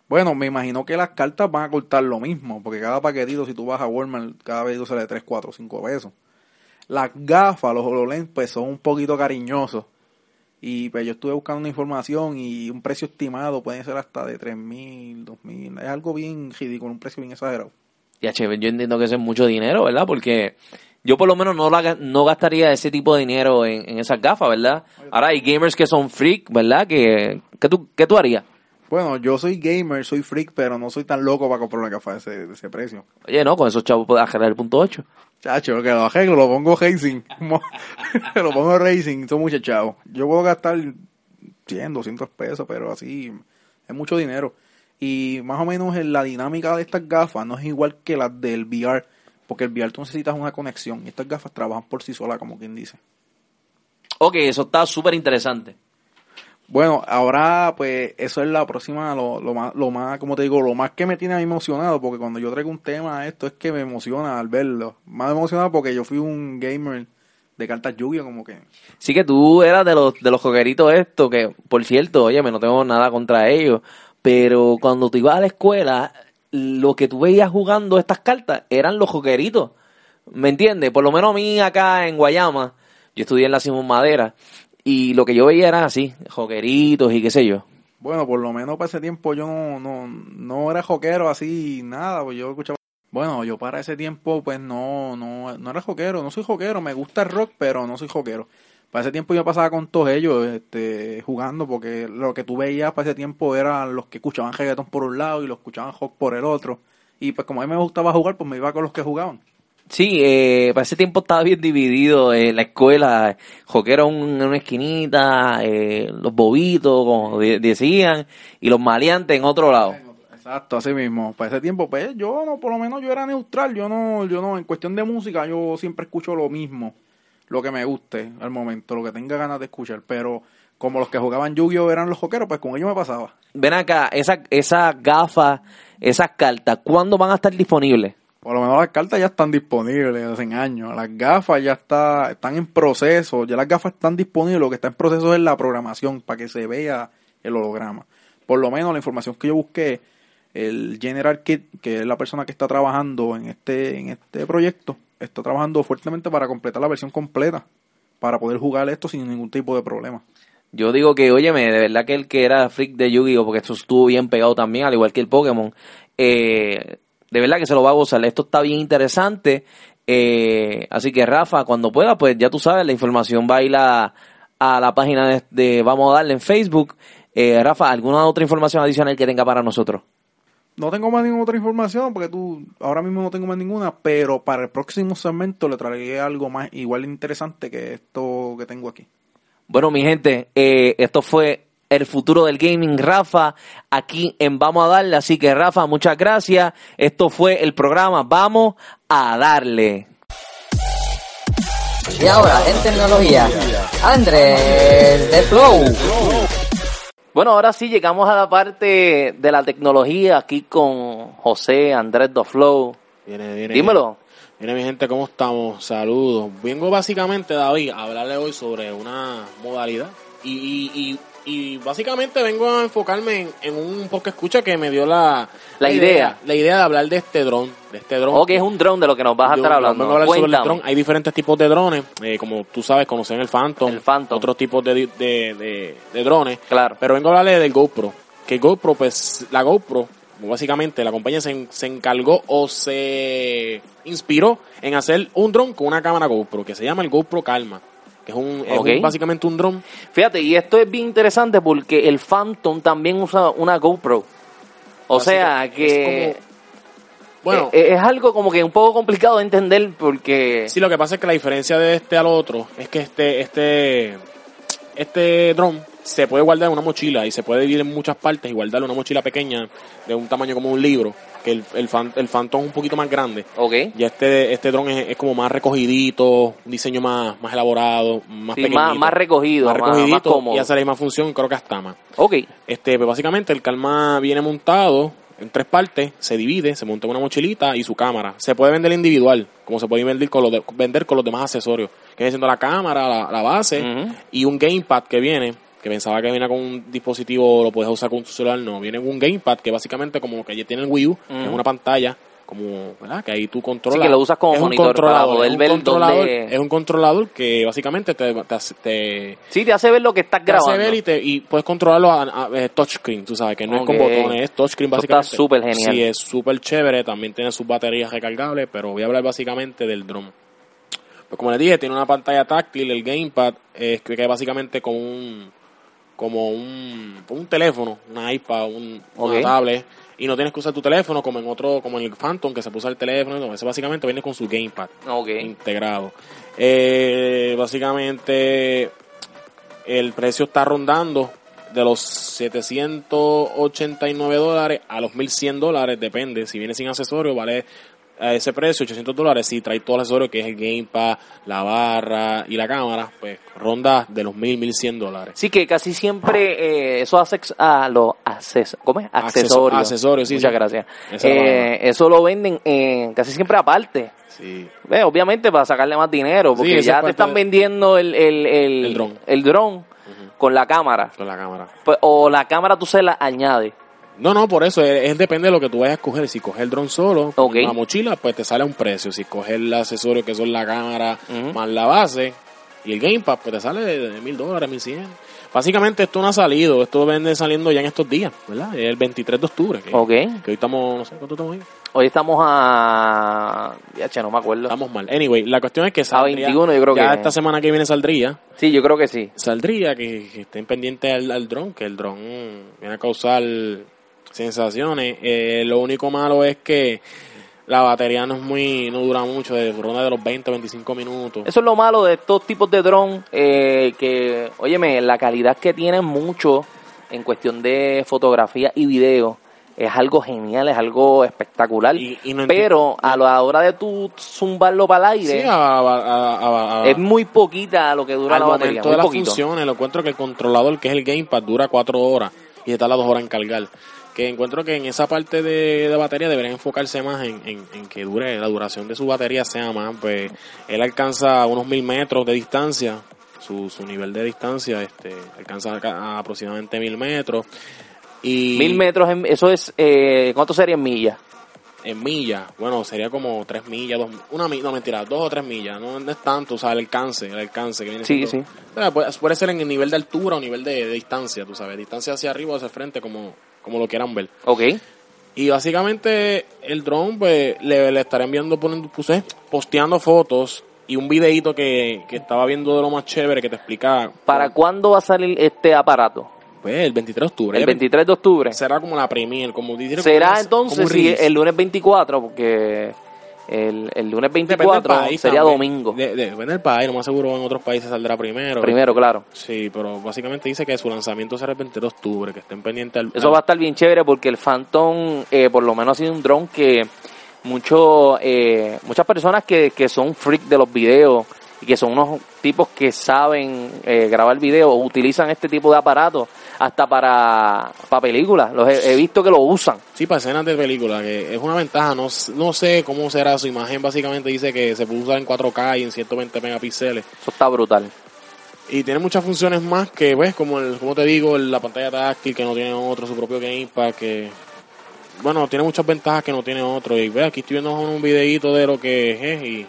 Speaker 6: Bueno, me imagino que las cartas van a costar lo mismo, porque cada paquetito, si tú vas a Walmart, cada paquetito sale de 3, 4, 5 pesos. Las gafas, los HoloLens, pues son un poquito cariñosos. Y pues yo estuve buscando una información y un precio estimado puede ser hasta de 3 mil, 2 mil. Es algo bien ridículo, un precio bien exagerado.
Speaker 2: Ya, che, yo entiendo que eso es mucho dinero, ¿verdad? Porque yo por lo menos no, la, no gastaría ese tipo de dinero en, en esas gafas, ¿verdad? Ahora hay gamers que son freak, ¿verdad? Que, ¿qué, tú, ¿Qué tú harías?
Speaker 6: Bueno, yo soy gamer, soy freak, pero no soy tan loco para comprar una gafa de ese, de ese precio.
Speaker 2: Oye, no, con esos chavos puedes arreglar el punto 8.
Speaker 6: Chacho, que lo arreglo, lo pongo racing. Lo pongo racing, son muchos chavos. Yo puedo gastar 100, 200 pesos, pero así es mucho dinero. Y más o menos en la dinámica de estas gafas no es igual que las del VR, porque el VR tú necesitas una conexión y estas gafas trabajan por sí solas, como quien dice.
Speaker 2: Ok, eso está súper interesante.
Speaker 6: Bueno, ahora pues eso es la próxima, lo, lo más, lo más, como te digo, lo más que me tiene a mí emocionado, porque cuando yo traigo un tema a esto es que me emociona al verlo. Más emocionado porque yo fui un gamer de cartas lluvia, como que...
Speaker 2: Sí que tú eras de los, de los jogueritos estos, que por cierto, oye, no tengo nada contra ellos, pero cuando tú ibas a la escuela, lo que tú veías jugando estas cartas eran los jogueritos. ¿Me entiendes? Por lo menos a mí acá en Guayama, yo estudié en la Simón Madera, y lo que yo veía eran así, jogueritos y qué sé yo.
Speaker 6: Bueno, por lo menos para ese tiempo yo no, no, no era joquero así, nada, pues yo escuchaba... Bueno, yo para ese tiempo pues no, no, no era joquero, no soy joquero, me gusta el rock, pero no soy joquero. Para ese tiempo yo pasaba con todos ellos este, jugando, porque lo que tú veías para ese tiempo eran los que escuchaban reggaeton por un lado y los escuchaban rock por el otro. Y pues como a mí me gustaba jugar, pues me iba con los que jugaban.
Speaker 2: Sí, eh, para ese tiempo estaba bien dividido en la escuela, joquero en una esquinita, eh, los bobitos, como de- decían, y los maleantes en otro lado.
Speaker 6: Exacto, así mismo. Para ese tiempo, pues yo no, por lo menos yo era neutral, yo no, yo no, en cuestión de música, yo siempre escucho lo mismo, lo que me guste al momento, lo que tenga ganas de escuchar, pero como los que jugaban Yu-Gi-Oh eran los joqueros, pues con ellos me pasaba.
Speaker 2: Ven acá, esas esas gafas, esas cartas, ¿cuándo van a estar disponibles?
Speaker 6: Por lo menos las cartas ya están disponibles hace años, las gafas ya está, están en proceso, ya las gafas están disponibles, lo que está en proceso es la programación para que se vea el holograma. Por lo menos la información que yo busqué, el General Kit, que es la persona que está trabajando en este, en este proyecto, está trabajando fuertemente para completar la versión completa, para poder jugar esto sin ningún tipo de problema.
Speaker 2: Yo digo que, óyeme, de verdad que el que era freak de Yu-Gi-Oh, porque esto estuvo bien pegado también, al igual que el Pokémon, eh, de verdad que se lo va a gozar. Esto está bien interesante. eh, así que, Rafa, cuando pueda, pues ya tú sabes, la información va a ir a, a la página de, de Vamos a darle en Facebook. Eh, Rafa, ¿alguna otra información adicional que tenga para nosotros?
Speaker 6: No tengo más ninguna otra información porque tú ahora mismo no tengo más ninguna, pero para el próximo segmento le traeré algo más igual interesante que esto que tengo aquí.
Speaker 2: Bueno, mi gente, eh, esto fue el futuro del gaming, Rafa, aquí en Vamos a darle. Así que, Rafa, muchas gracias. Esto fue el programa Vamos a darle.
Speaker 5: Y ahora, en tecnología, Andrés de Flow.
Speaker 2: Bueno, ahora sí llegamos a la parte de la tecnología aquí con José Andrés Doflow.
Speaker 3: Viene, viene.
Speaker 2: Dímelo.
Speaker 3: Mira mi gente, ¿cómo estamos? Saludos. Vengo básicamente, David, a hablarle hoy sobre una modalidad. Y, y, y, y básicamente vengo a enfocarme en, en un poco escucha que me dio la,
Speaker 2: La idea.
Speaker 3: La idea de hablar de este dron. De este dron.
Speaker 2: Ok, es un dron de lo que nos vas a estar hablando.
Speaker 3: vengo a hablar sobre el dron. Hay diferentes tipos de drones. eh, como tú sabes, conocen el Phantom.
Speaker 2: El Phantom.
Speaker 3: Otros tipos de, de, de, de drones.
Speaker 2: Claro.
Speaker 3: Pero vengo a hablarle del GoPro. Que GoPro, pues, la GoPro, básicamente, la compañía se, se encargó o se inspiró en hacer un dron con una cámara GoPro, que se llama el GoPro Calma. Que es, un, es
Speaker 2: Ok.
Speaker 3: un- básicamente un dron.
Speaker 2: Fíjate, y esto es bien interesante porque el Phantom también usa una GoPro. O
Speaker 3: Así
Speaker 2: sea
Speaker 3: que es como- Bueno,
Speaker 2: eh, es algo como que un poco complicado de entender porque...
Speaker 3: Sí, lo que pasa es que la diferencia de este al otro es que este, este, este dron se puede guardar en una mochila y se puede dividir en muchas partes y guardarlo en una mochila pequeña de un tamaño como un libro, que el, el, fan- el Phantom es un poquito más grande.
Speaker 2: Ok.
Speaker 3: Y este, este dron es, es como más recogidito, un diseño más, más elaborado, más
Speaker 2: Sí,
Speaker 3: pequeñito.
Speaker 2: más- más recogido, más- más
Speaker 3: recogidito
Speaker 2: cómodo.
Speaker 3: y hace la misma función, creo que hasta más.
Speaker 2: Ok.
Speaker 3: Este, pues básicamente el calma viene montado en tres partes, se divide, se monta una mochilita y su cámara. Se puede vender individual, como se puede vender con los, de- vender con los demás accesorios. Que viene siendo la cámara, la, la base y un gamepad que viene, que pensaba que venía con un dispositivo, lo puedes usar con tu celular, no. Viene con un gamepad que básicamente como que ya tiene el Wii U, es una pantalla como, ¿verdad? Que ahí tú controlas.
Speaker 2: Sí, que lo usas como
Speaker 3: es un
Speaker 2: para
Speaker 3: controlador,
Speaker 2: poder
Speaker 3: es un
Speaker 2: ver
Speaker 3: controlador,
Speaker 2: dónde-
Speaker 3: Es un controlador que básicamente te, te, te,
Speaker 2: Sí, te hace ver lo que estás
Speaker 3: te hace
Speaker 2: grabando.
Speaker 3: ver y, te- y puedes controlarlo a, a- a touchscreen, tú sabes, que no es con botones, es touchscreen básicamente.
Speaker 2: está súper genial.
Speaker 3: Sí, es súper chévere, también tiene sus baterías recargables, pero voy a hablar básicamente del drone. Pues como les dije, tiene una pantalla táctil, el gamepad, es que es básicamente como un como un, como un teléfono, una iPad, un,
Speaker 2: Ok.
Speaker 3: una tablet, y no tienes que usar tu teléfono como en otro, como en el Phantom, que se puso el teléfono, no, ese básicamente viene con su gamepad integrado. Eh, básicamente, el precio está rondando de los 789 dólares a los 1100 dólares, depende. Si viene sin accesorio, vale a ese precio, 800 dólares. Si trae todo el accesorio, que es el gamepad, la barra y la cámara, pues ronda de los 1000, 1100 dólares.
Speaker 2: Sí, que casi siempre eh, eso hace a los acces ¿cómo es? accesorios.
Speaker 3: accesorios, sí,
Speaker 2: Muchas
Speaker 3: sí.
Speaker 2: gracias. Eh, eso lo venden eh, casi siempre aparte.
Speaker 3: Sí.
Speaker 2: Ve, obviamente para sacarle más dinero, porque
Speaker 3: Sí,
Speaker 2: ya te están
Speaker 3: de-
Speaker 2: vendiendo el, el, el,
Speaker 3: El dron.
Speaker 2: el dron con la cámara.
Speaker 3: Con la cámara.
Speaker 2: Pues, o la cámara tú se la añades.
Speaker 3: No, no, por eso, es, es depende de lo que tú vayas a escoger. Si coges el dron solo, la mochila, pues te sale a un precio. Si coges el accesorio que son la cámara más la base y el gamepad, pues te sale de mil dólares, mil cien. Básicamente esto no ha salido, esto vende saliendo ya en estos días, ¿verdad? Es el 23 de octubre. Que,
Speaker 2: Ok.
Speaker 3: que hoy estamos, no sé, ¿cuánto estamos hoy?
Speaker 2: Hoy estamos a... Ya, che, no me acuerdo.
Speaker 3: Estamos mal. Anyway, la cuestión es que saldría,
Speaker 2: 21 yo creo
Speaker 3: ya
Speaker 2: que-
Speaker 3: esta semana que viene saldría,
Speaker 2: Sí, yo creo que sí.
Speaker 3: saldría que, que estén pendientes al, al dron, que el dron viene a causar sensaciones. Eh, lo único malo es que la batería no es muy, no dura mucho, de ronda de los 20 25 minutos.
Speaker 2: Eso es lo malo de estos tipos de dron, eh, que, óyeme, la calidad que tienen mucho en cuestión de fotografía y video es algo genial, es algo espectacular.
Speaker 3: Y- y no enti-
Speaker 2: pero a la hora de tú zumbarlo para el aire,
Speaker 3: a- a- a- a-
Speaker 2: es muy poquita lo que dura
Speaker 3: al
Speaker 2: la batería,
Speaker 3: de las
Speaker 2: poquito.
Speaker 3: funciones, lo encuentro que el controlador, que es el gamepad, dura 4 horas y se tarda 2 horas en cargar. Que encuentro que en esa parte de, de batería deberían enfocarse más en, en- en que dure, la duración de su batería sea más. Pues él alcanza unos mil metros de distancia, su, su nivel de distancia este alcanza a- aproximadamente mil metros. Y
Speaker 2: Mil metros, en- eso es, eh, ¿cuánto sería en millas?
Speaker 3: en millas, bueno, sería como tres millas, dos, una no mentira, dos o tres millas, no, es tanto, o sea, el alcance, el alcance que viene
Speaker 2: Sí,
Speaker 3: siendo-
Speaker 2: sí.
Speaker 3: O sea, puede, puede ser en el nivel de altura o nivel de, de distancia, tú sabes, distancia hacia arriba o hacia frente, como, como lo quieran ver.
Speaker 2: Ok.
Speaker 3: Y básicamente el drone, pues, le, le estaré enviando, poniendo, puse, posteando fotos y un videito que, que estaba viendo de lo más chévere que te explica.
Speaker 2: ¿Para cuándo va a salir este aparato?
Speaker 3: Pues el 23 de octubre.
Speaker 2: El 23 de octubre.
Speaker 3: Será como la premier, como dijeron.
Speaker 2: Será
Speaker 3: como
Speaker 2: entonces
Speaker 3: como
Speaker 2: el lunes 24, porque el, el lunes
Speaker 3: Depende del
Speaker 2: 24
Speaker 3: país
Speaker 2: sería
Speaker 3: también.
Speaker 2: domingo.
Speaker 3: De- de- depende del país, lo más seguro en otros países saldrá primero.
Speaker 2: Primero, claro.
Speaker 3: Sí, pero básicamente dice que su lanzamiento será el 22 de octubre, que estén pendientes al...
Speaker 2: Eso va a estar bien chévere porque el Phantom, eh, por lo menos ha sido un dron que mucho, eh, muchas personas que, que son freak de los videos y que son unos tipos que saben eh, grabar videos utilizan este tipo de aparatos hasta para, para películas. Los he, he visto que lo usan.
Speaker 3: Sí, para escenas de película, que es una ventaja. No, no sé cómo será su imagen. Básicamente dice que se puede usar en 4K y en 120 megapíxeles.
Speaker 2: Eso está brutal.
Speaker 3: Y tiene muchas funciones más que, ves, como el, como te digo, la pantalla táctil que no tiene otro, su propio gamepad, que... Bueno, tiene muchas ventajas que no tiene otro. Y ve, aquí estoy viendo un videito de lo que es y...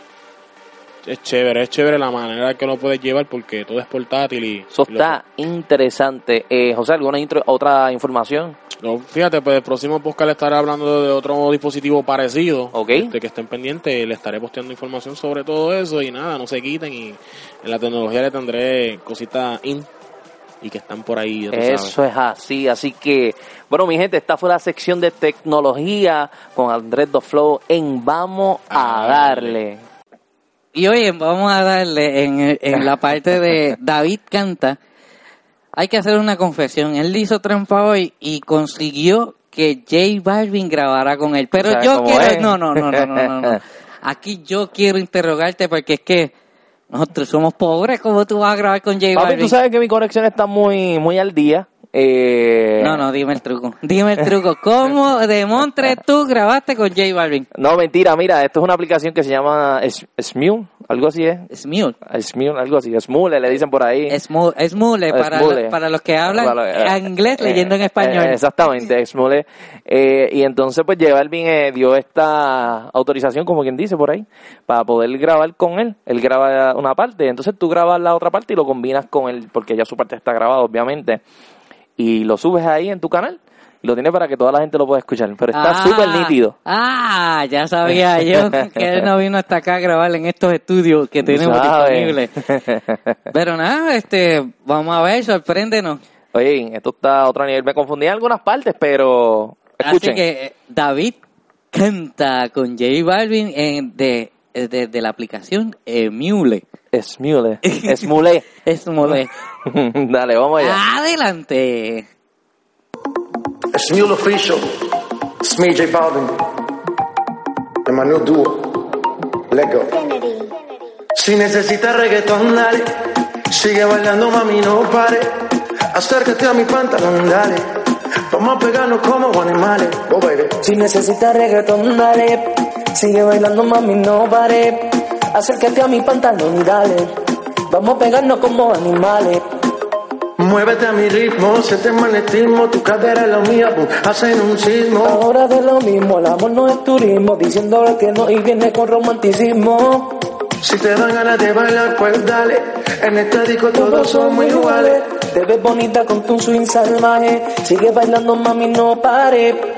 Speaker 3: Es chévere, es chévere la manera que lo puedes llevar porque todo es portátil y...
Speaker 2: Eso
Speaker 3: y lo-
Speaker 2: está interesante. Eh, José, ¿alguna intro- otra información?
Speaker 3: No, fíjate, pues el próximo podcast le estaré hablando de otro dispositivo parecido.
Speaker 2: Ok.
Speaker 3: Este, que estén pendientes, le estaré posteando información sobre todo eso y nada, no se quiten y en la tecnología le tendré cositas in y que están por ahí, sabes.
Speaker 2: Eso es así, así que, bueno, mi gente, esta fue la sección de tecnología con Andrés Doflow en Vamos a
Speaker 3: A
Speaker 2: darle.
Speaker 1: Y oye, vamos a darle en, en la parte de David canta. hay que hacer una confesión. Él hizo trampa hoy y consiguió que J Balvin grabara con él. Pero
Speaker 2: ¿Sabes
Speaker 1: yo quiero,
Speaker 2: es?
Speaker 1: no, no, no, no, no, no. Aquí yo quiero interrogarte porque es que nosotros somos pobres, ¿cómo tú vas a grabar con J
Speaker 2: Papi,
Speaker 1: Balvin?
Speaker 2: tú sabes que mi conexión está muy, muy al día. Eh,
Speaker 1: No, no, dime el truco. Dime el truco. ¿Cómo de Montre tú grabaste con J Balvin?
Speaker 2: No, mentira, mira, esto es una aplicación que se llama Smule, algo así es.
Speaker 1: Smule.
Speaker 2: Smule, algo así, Smule, le dicen por ahí.
Speaker 1: Smule, Smule para,
Speaker 2: Smule.
Speaker 1: los- para los que hablan inglés
Speaker 2: eh,
Speaker 1: leyendo en
Speaker 2: eh,
Speaker 1: español.
Speaker 2: eh, exactamente, Smule. Eh, y entonces, pues, J Balvin eh, dio esta autorización, como quien dice por ahí, para poder grabar con él. Él graba una parte, entonces tú grabas la otra parte y lo combinas con él, porque ya su parte está grabada, obviamente. Y lo subes ahí en tu canal. Y lo tienes para que toda la gente lo pueda escuchar. Pero está
Speaker 1: Ah,
Speaker 2: súper nítido.
Speaker 1: Ah, ya sabía yo que él no vino hasta acá a grabar en estos estudios que tenemos disponibles. Pero nada, este, vamos a ver, sorpréndenos.
Speaker 2: Oye, esto está a otro nivel. Me confundí en algunas partes, pero escuchen.
Speaker 1: Así que eh, David canta con J Balvin en, de, eh, de, de la aplicación Emule.
Speaker 2: Smule. Smule.
Speaker 1: Es mole.
Speaker 2: Dale, vamos allá.
Speaker 1: Adelante.
Speaker 7: It's Mule Official. It's me, J Balvin. And my new duo. Let go. Si necesitas reggaetón, dale. Sigue bailando, mami, no pare. Acércate a mi pantalón, dale. Vamos a pegarnos como animales. Oh, baby.
Speaker 8: Si necesitas reggaetón, dale. Sigue bailando, mami, no pare. Acércate a mi pantalón y dale. Vamos a pegarnos como animales.
Speaker 7: Muévete a mi ritmo, siente el magnetismo. Tu cadera es la mía, boom, hacen un sismo.
Speaker 8: Ahora de lo mismo, el amor no es turismo. Diciéndole que no y viene con romanticismo.
Speaker 7: Si te dan ganas de bailar, pues dale. En este disco todos somos iguales.
Speaker 8: Te ves bonita con tu swing salvaje. Sigue bailando, mami, no pare.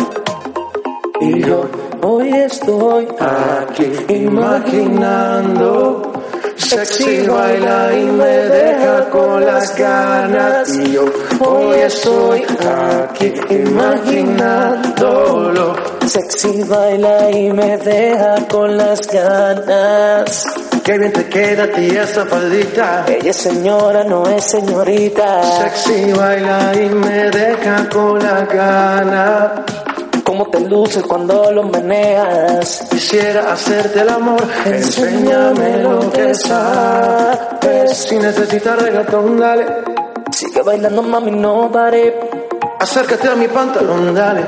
Speaker 7: Y yo
Speaker 8: Hoy estoy
Speaker 7: aquí imaginando. Sexy baila y me deja con las ganas. Y yo hoy estoy aquí imaginándolo.
Speaker 8: Sexy baila y me deja con las ganas.
Speaker 7: Qué bien te queda a ti esa faldita.
Speaker 8: Ella es señora, no es señorita.
Speaker 7: Sexy baila y me deja con las ganas.
Speaker 8: Cómo te luces cuando lo meneas.
Speaker 7: Quisiera hacerte el amor, enséñame lo que sabes. Si necesitas reggaetón, dale.
Speaker 8: Sigue bailando, mami, no pare.
Speaker 7: Acércate a mi pantalón, dale.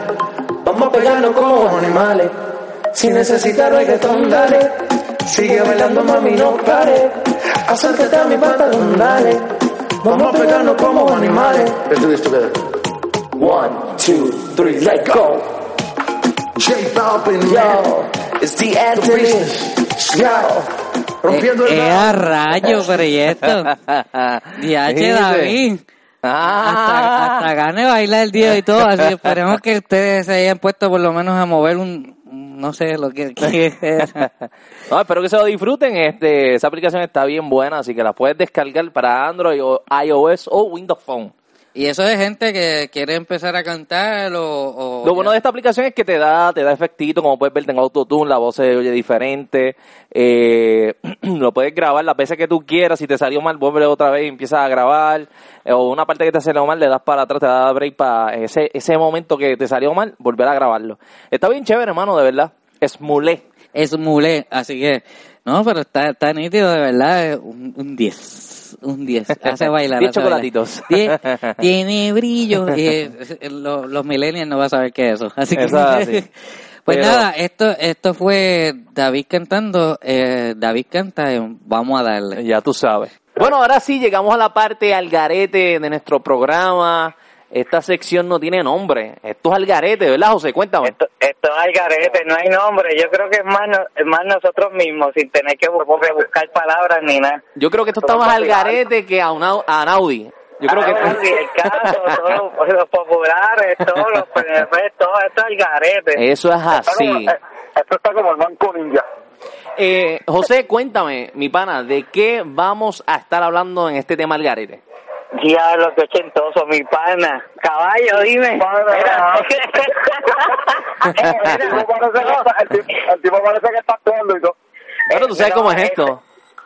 Speaker 8: Vamos a pegarnos como animales.
Speaker 7: Si necesitas reggaetón, dale. Sigue bailando, mami, no pare. Acércate a mi pantalón, dale. Vamos a pegarnos como animales. Let's do this together.
Speaker 8: One, two, three, let go.
Speaker 7: J Balvin.
Speaker 8: Yo, it's the Anthony.
Speaker 7: Yo. Rompiendo el
Speaker 1: Eh, eh, a rayo, pero y esto. DH
Speaker 2: ¿Viste?
Speaker 1: David. Hasta,
Speaker 2: Ah.
Speaker 1: hasta gane bailar el día y todo, así que esperemos que ustedes se hayan puesto por lo menos a mover un, no sé, lo que, que
Speaker 2: No, espero que se lo disfruten. Este, esa aplicación está bien buena, así que la puedes descargar para Android o iOS o Windows Phone.
Speaker 1: Y eso de gente que quiere empezar a cantar o... o-
Speaker 2: Lo bueno de esta aplicación es que te da, te da efectito, como puedes ver, tengo autotune, la voz se oye diferente, eh, lo puedes grabar las veces que tú quieras, si te salió mal, vuelve otra vez y empiezas a grabar, eh, o una parte que te salió mal, le das para atrás, te da break para ese, ese momento que te salió mal, volver a grabarlo. Está bien chévere, hermano, de verdad. Es mulé.
Speaker 1: Es mulé, así que... No, pero está, está nítido, de verdad, un un 10. Un 10. Hace bailar.
Speaker 2: Diez
Speaker 1: hace bailar.
Speaker 2: chocolatitos.
Speaker 1: Tie- Tiene brillo. y, eh, lo- los millennials no van a saber qué es eso. Así que...
Speaker 2: Así.
Speaker 1: Pues
Speaker 2: Pero-
Speaker 1: nada, esto esto fue David cantando. Eh, David canta, eh, vamos a darle.
Speaker 2: Ya tú sabes. Bueno, ahora sí llegamos a la parte al garete de nuestro programa. Esta sección no tiene nombre. Esto es al garete, ¿verdad, José? Cuéntame.
Speaker 9: Esto, esto es al garete, no hay nombre. Yo creo que es más, no- es más nosotros mismos, sin tener que bu- buscar palabras ni nada.
Speaker 2: Yo creo que esto está más al
Speaker 9: populares.
Speaker 2: garete que a, una, a Naudi. Yo creo que...
Speaker 9: Ah, el caso, todos los populares, todos los PNP, todo esto es el garete.
Speaker 2: Eso es así.
Speaker 9: eh, Esto está como el banco ninja.
Speaker 2: Eh, José, cuéntame, mi pana, ¿de qué vamos a estar hablando en este tema al garete?
Speaker 9: Diablo, qué ochentoso, mi pana. Caballo, dime. Mira.
Speaker 10: El tipo parece que está actuando y todo.
Speaker 2: Bueno, tú sabes cómo es esto.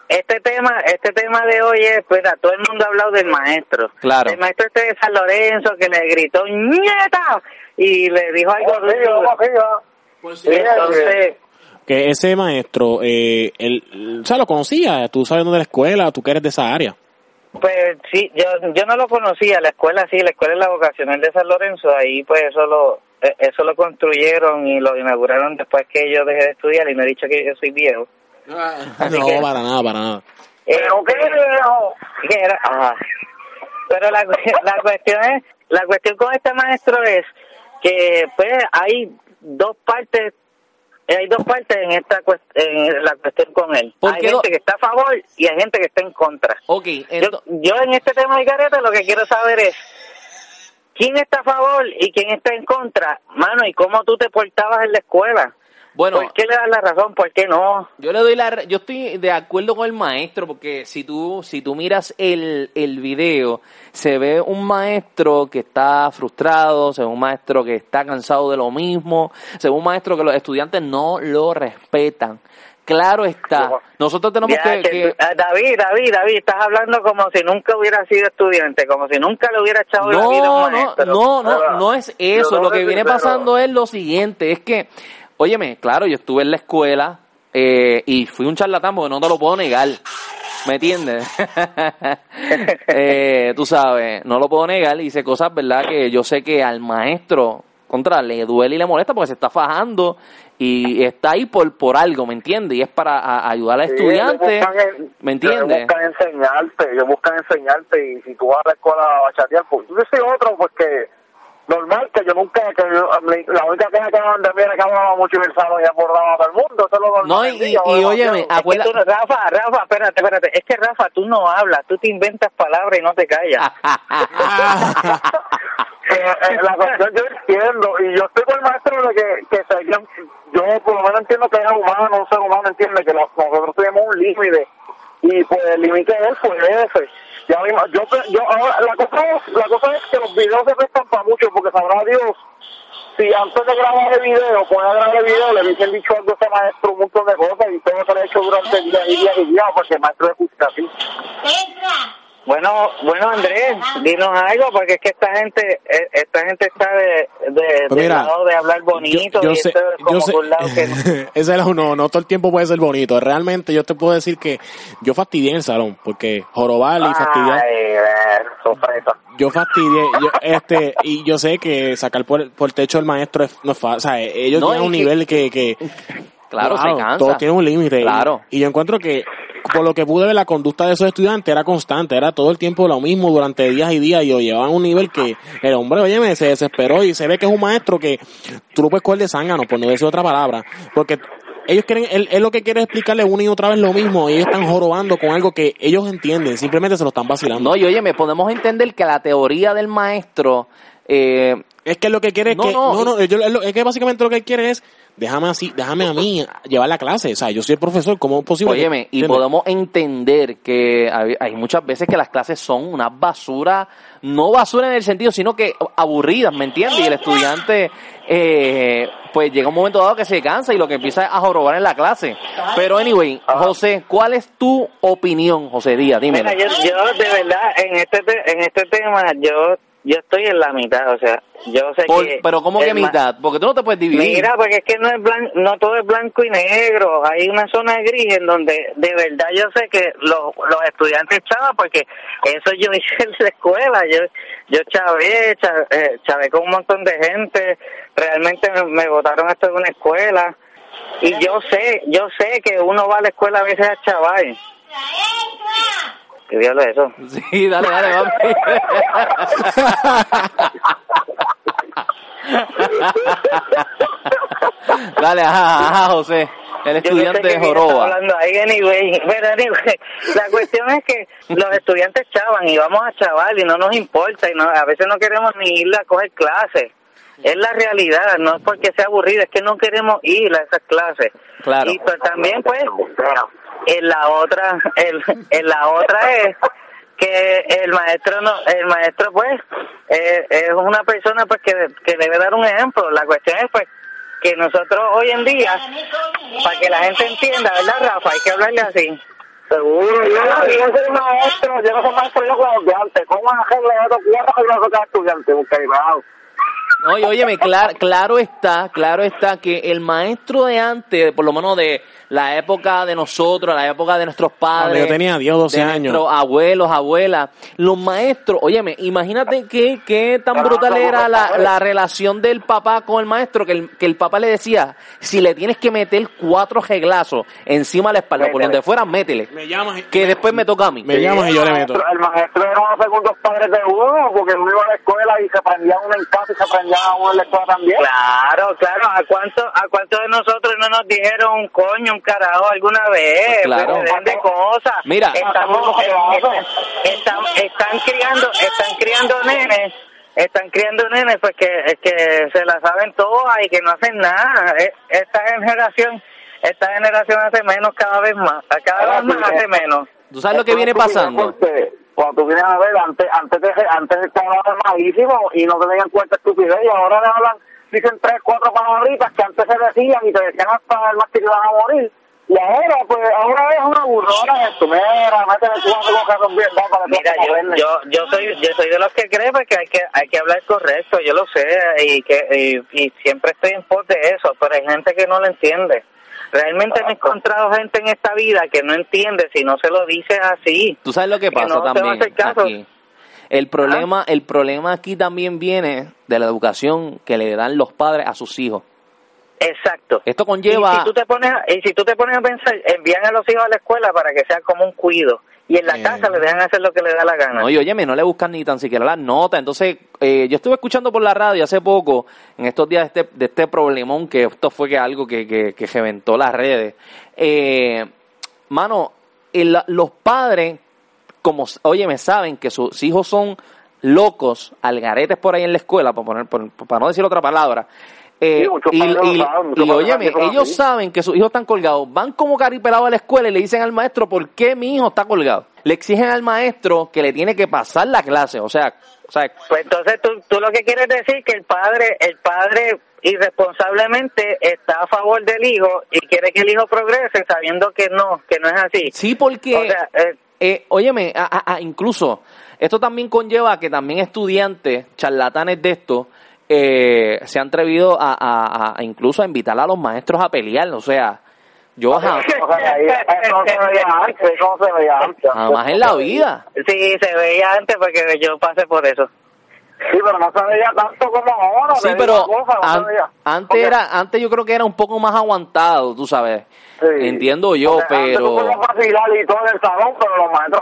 Speaker 9: Este tema, este tema de hoy es, pues, todo el mundo ha hablado del maestro.
Speaker 2: Claro.
Speaker 9: El maestro este de San Lorenzo que le gritó ¡Nieta! y le dijo algo rudo. Y entonces,
Speaker 3: Que ese maestro, eh, él, o sea, lo conocía, tú sabes dónde es la escuela, tú que eres de esa área.
Speaker 9: Pues sí, yo, yo no lo conocía, la escuela sí, la escuela es la vocacional de San Lorenzo, ahí pues eso lo, eh, eso lo construyeron y lo inauguraron después que yo dejé de estudiar y me he dicho que yo soy viejo. Así
Speaker 3: no,
Speaker 9: que-
Speaker 3: para nada, para nada.
Speaker 9: Eh, ¿qué era? Ah. Pero la, la cuestión es, la cuestión con este maestro es que pues hay dos partes, hay dos partes en esta cuest- en la cuestión con él.
Speaker 2: ¿Por
Speaker 9: Hay gente que está a favor y hay gente que está en contra.
Speaker 2: Ok,
Speaker 9: Yo, yo en este tema de careta lo que quiero saber es quién está a favor y quién está en contra, mano, y cómo tú te portabas en la escuela.
Speaker 2: Bueno,
Speaker 9: ¿Por qué le das la razón? ¿Por qué no?
Speaker 2: Yo le doy la, yo estoy de acuerdo con el maestro porque si tú, si tú miras el, el video, se ve un maestro que está frustrado, se ve un maestro que está cansado de lo mismo, se ve un maestro que los estudiantes no lo respetan. Claro está. Nosotros tenemos
Speaker 9: Ya,
Speaker 2: que,
Speaker 9: que ah, David, David, David, estás hablando como si nunca hubiera sido estudiante, como si nunca le hubiera echado la vida a
Speaker 2: No,
Speaker 9: un
Speaker 2: no,
Speaker 9: maestro.
Speaker 2: no, no, no es eso. Lo
Speaker 10: no
Speaker 2: que viene pasando es lo siguiente, es que, óyeme, claro, yo estuve en la escuela eh, y fui un charlatán porque no te lo puedo negar. ¿Me entiendes? eh, tú sabes, no lo puedo negar. Hice cosas, ¿verdad? Que yo sé que al maestro, contra, le duele y le molesta porque se está fajando y está ahí por, por algo, ¿me entiendes? Y es para a- ayudar al
Speaker 10: Sí,
Speaker 2: estudiante,
Speaker 10: ellos buscan
Speaker 2: ¿me
Speaker 10: Ellos
Speaker 2: entiendes?
Speaker 10: buscan enseñarte, ellos buscan enseñarte y si tú vas a la escuela a chatear, pues yo soy otro porque normal yo nunca, que yo- la única queja que me mandé era que hablaba mucho el salón y abordaba a todo el mundo, eso lo.
Speaker 2: No, y, y, y óyeme,
Speaker 10: demasiado.
Speaker 9: Es que
Speaker 2: acuerda...
Speaker 9: tú Rafa, Rafa, espérate, espérate. Es que Rafa, tú no hablas, tú te inventas palabras y no te callas.
Speaker 10: Eh, eh, la cuestión yo entiendo y yo estoy con el maestro de que, que se yo por lo menos entiendo que es humano, un ser humano entiende que los- nosotros tenemos un límite y pues el límite de él fue ese. Ya mismo, yo, yo ahora, la cosa es, la cosa es que los videos se prestan para mucho porque sabrá Dios si antes de grabar el video, poner a grabar el video, le hubiesen dicho algo a ese maestro un montón de cosas y todo se lo he hecho durante días y días y días porque el maestro es justo así.
Speaker 9: Bueno, bueno, Andrés, dinos algo, porque es que esta gente, eh, esta gente está de, de,
Speaker 3: Pues mira,
Speaker 9: lado de hablar bonito
Speaker 3: yo
Speaker 9: y
Speaker 3: sé,
Speaker 9: esto es como
Speaker 3: yo sé,
Speaker 9: por un lado que no.
Speaker 3: ese es no, no todo el tiempo puede ser bonito. Realmente yo te puedo decir que yo fastidié en el salón, porque jorobar y fastidiar,
Speaker 10: Ay, sorpresa.
Speaker 3: yo fastidié, yo, este, y yo sé que sacar por, por el techo del maestro es, no es fácil, o sea, ellos
Speaker 2: No,
Speaker 3: tienen un
Speaker 2: que-
Speaker 3: nivel que, que
Speaker 2: Claro, se cansa.
Speaker 3: Todo tiene un límite.
Speaker 2: Claro.
Speaker 3: Y, y yo encuentro que, por lo que pude ver, la conducta de esos estudiantes era constante, era todo el tiempo lo mismo durante días y días, y lo llevaban a un nivel que el hombre, oye, se desesperó y se ve que es un maestro que tú lo puedes coger de zángano, por no decir otra palabra, porque ellos quieren, él, él lo que quiere es explicarle una y otra vez lo mismo, y ellos están jorobando con algo que ellos entienden, simplemente se lo están vacilando.
Speaker 2: No, y oye, me podemos entender que la teoría del maestro... Eh,
Speaker 3: Es que lo que quiere es
Speaker 2: No,
Speaker 3: que,
Speaker 2: no,
Speaker 3: no, no, yo- es que básicamente lo que él quiere es, déjame así, déjame a mí llevar la clase, o sea, yo soy el profesor, ¿cómo es posible? que-
Speaker 2: Óyeme, y podemos entender que hay, hay muchas veces que las clases son una basura, no basura en el sentido, sino que aburridas, ¿me entiendes? Y el estudiante, eh, pues llega un momento dado que se cansa y lo que empieza es a jorobar en la clase. Pero anyway, José, ¿cuál es tu opinión, José Díaz? Dímelo.
Speaker 9: Mira, yo, yo de verdad en este te- en este tema yo yo estoy en la mitad, o sea, yo sé
Speaker 2: Por-
Speaker 9: que
Speaker 2: pero ¿cómo que mitad? Porque tú no te puedes dividir.
Speaker 9: Mira, porque es que no es blan- no todo es blanco y negro, hay una zona gris en donde de verdad yo sé que los, los estudiantes chavan porque eso yo hice en la escuela, yo yo chavé, cha- eh, chavé con un montón de gente, realmente me, botaron esto de una escuela y yo sé, yo sé que uno va a la escuela a veces a chaval. ¿Qué diablo es eso?
Speaker 2: Sí, dale, dale, vamos. dale, ajá, ajá, José. El
Speaker 9: yo no sé
Speaker 2: estudiante de Joroba.
Speaker 9: hablando ahí, anyway. Pero anyway, la cuestión es que los estudiantes chavan y vamos a chaval y no nos importa y no, a veces no queremos ni ir a coger clases. Es la realidad, no es porque sea aburrido, es que no queremos ir a esas clases.
Speaker 2: Claro.
Speaker 9: Y pues también pues en la otra, el, en la otra es que el maestro no, el maestro pues eh, es una persona pues que, que debe dar un ejemplo. La cuestión es pues que nosotros hoy en día, para que la gente entienda, ¿verdad, Rafa? Hay que hablarle así.
Speaker 10: Seguro, yo, yo soy maestro, yo no soy maestro yo como estudiante. ¿Cómo hacerle esto? ¿Cuántos que no soy estudiante? Porque, wow.
Speaker 2: Oye, óyeme, claro, claro está, claro está que el maestro de antes, por lo menos de la época de nosotros, la época de nuestros padres.
Speaker 3: Cuando yo tenía 10 o 12
Speaker 2: de
Speaker 3: años.
Speaker 2: nuestros abuelos, abuelas, los maestros, óyeme, imagínate qué, qué tan brutal era la, la relación del papá con el maestro, que el, que el papá le decía, si le tienes que meter cuatro reglazos encima de la espalda, por donde fuera, métele.
Speaker 3: Me llamas y,
Speaker 2: Que después me toca a mí.
Speaker 3: me llamas y yo le meto.
Speaker 10: El maestro era los segundos padres de uno, porque uno iba a la escuela y se prendía uno en casa y se prendía uno en la escuela también.
Speaker 9: Claro, claro. ¿A cuánto, a cuántos de nosotros no nos dijeron un coño, un carajo alguna vez?
Speaker 2: Pues claro.
Speaker 9: Pues, de cosas.
Speaker 2: Mira.
Speaker 9: estamos, están, están, están criando, están criando nenes. Están criando nenes pues que, que se la saben todas y que no hacen nada. E- Esta generación, esta generación hace menos cada vez más. Cada vez más hace menos.
Speaker 2: ¿Tú sabes lo que viene pasando?
Speaker 10: Cuando tú vienes a ver, antes, antes, de, antes te hablaban malísimo y no te tenían cuenta estupidez y ahora le hablan, dicen tres, cuatro palabritas que antes se decían y te decían hasta el más que te ibas a morir. Y ahora, pues, ahora es una burrona esto. Mira, métele bien, para que
Speaker 9: Mira, yo, yo, yo soy, yo soy de los que cree pues, que hay que, hay que hablar correcto, yo lo sé, y que, y, y siempre estoy en pos de eso, pero hay gente que no lo entiende. Realmente me he encontrado gente en esta vida que no entiende si no se lo dices así.
Speaker 2: Tú sabes lo que
Speaker 9: Que
Speaker 2: pasa
Speaker 9: no te va a
Speaker 2: también
Speaker 9: hacer caso.
Speaker 2: aquí. El problema, el problema aquí también viene de la educación que le dan los padres a sus hijos.
Speaker 9: Exacto.
Speaker 2: Esto
Speaker 9: Y
Speaker 2: conlleva
Speaker 9: si tú te pones, a- y si tú te pones a pensar, envían a los hijos a la escuela para que sea como un cuido, y en la
Speaker 3: Eh.
Speaker 9: casa le dejan hacer lo que le da la gana.
Speaker 2: No, y óyeme, no le buscan ni tan siquiera las notas. Entonces, eh, yo estuve escuchando por la radio hace poco, en estos días de este, de este problemón, que esto fue que algo que, que, que reventó las redes. Eh, mano, el- los padres, como, óyeme, saben que sus hijos son locos, algaretes por ahí en la escuela, para, poner, por- para no decir otra palabra. Eh,
Speaker 10: Sí,
Speaker 2: y, y-
Speaker 10: saben,
Speaker 2: y óyeme, ellos saben que sus hijos están colgados, van como caripelados a la escuela y le dicen al maestro, ¿por qué mi hijo está colgado? Le exigen al maestro que le tiene que pasar la clase, o sea, o sea
Speaker 9: Pues entonces tú, tú lo que quieres decir que el padre, el padre irresponsablemente está a favor del hijo y quiere que el hijo progrese sabiendo que no, que no es así.
Speaker 2: sí porque,
Speaker 9: O sea, eh,
Speaker 2: eh, óyeme, a- a- incluso, esto también conlleva que también estudiantes, charlatanes de esto, eh, se han atrevido a, a- a- incluso a invitar a los maestros a pelear, o sea, yo ja-
Speaker 10: O sea, ahí, eso no se veía antes, eso no se veía antes.
Speaker 2: jamás en la vida.
Speaker 9: sí, se veía antes porque yo pasé por eso.
Speaker 10: Sí, pero no se veía tanto como ahora.
Speaker 2: Sí, pero
Speaker 10: cosa, no
Speaker 2: an- antes era, antes yo creo que era un poco más aguantado, tú sabes.
Speaker 10: Sí.
Speaker 2: Entiendo yo,
Speaker 10: antes tú
Speaker 2: pero
Speaker 10: podías vacilar y todo en el salón, pero los maestros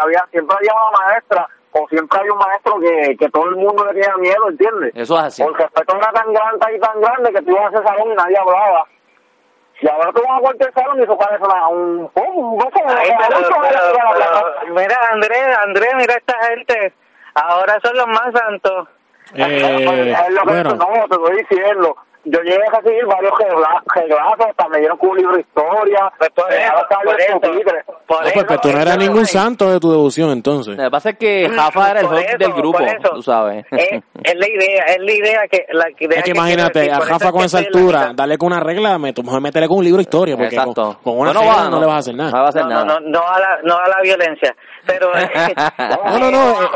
Speaker 10: había, siempre había una maestra o siempre hay un maestro que, que todo el mundo le tenía miedo, ¿entiendes?
Speaker 2: eso es así.
Speaker 10: Porque el respeto era tan grande y tan grande que tú ibas a ese salón y nadie hablaba. Y ahora tú vas a cualquier salón y eso parece una, un... un
Speaker 9: mira, Andrés, Andrés, mira esta gente. Ahora son los más santos.
Speaker 3: Eh,
Speaker 10: es lo que
Speaker 3: bueno,
Speaker 10: no, te estoy diciendo. Yo llegué a recibir varios regla- reglazos, hasta me dieron con un libro de historia.
Speaker 9: Pues por
Speaker 10: Eh,
Speaker 9: eso, por eso, por
Speaker 3: no, pues,
Speaker 9: eso,
Speaker 3: pues tú no eras ningún
Speaker 9: ay.
Speaker 3: santo de tu devoción entonces.
Speaker 2: Lo que pasa es que Jafa era el host del grupo, tú sabes.
Speaker 9: Es, es la idea, es la idea que... La idea
Speaker 3: Es que imagínate,
Speaker 9: decir,
Speaker 3: a
Speaker 9: es
Speaker 3: con
Speaker 9: que
Speaker 3: esa altura, dale con una regla, me- mejor métele con un libro de historia, porque con,
Speaker 2: Exacto.
Speaker 3: con una
Speaker 2: Bueno,
Speaker 3: regla
Speaker 2: va,
Speaker 3: no, le vas a hacer nada.
Speaker 2: No vas a hacer
Speaker 9: No,
Speaker 2: nada.
Speaker 9: no, no, no a la, no a la violencia. Pero...
Speaker 3: No, no, no, eh,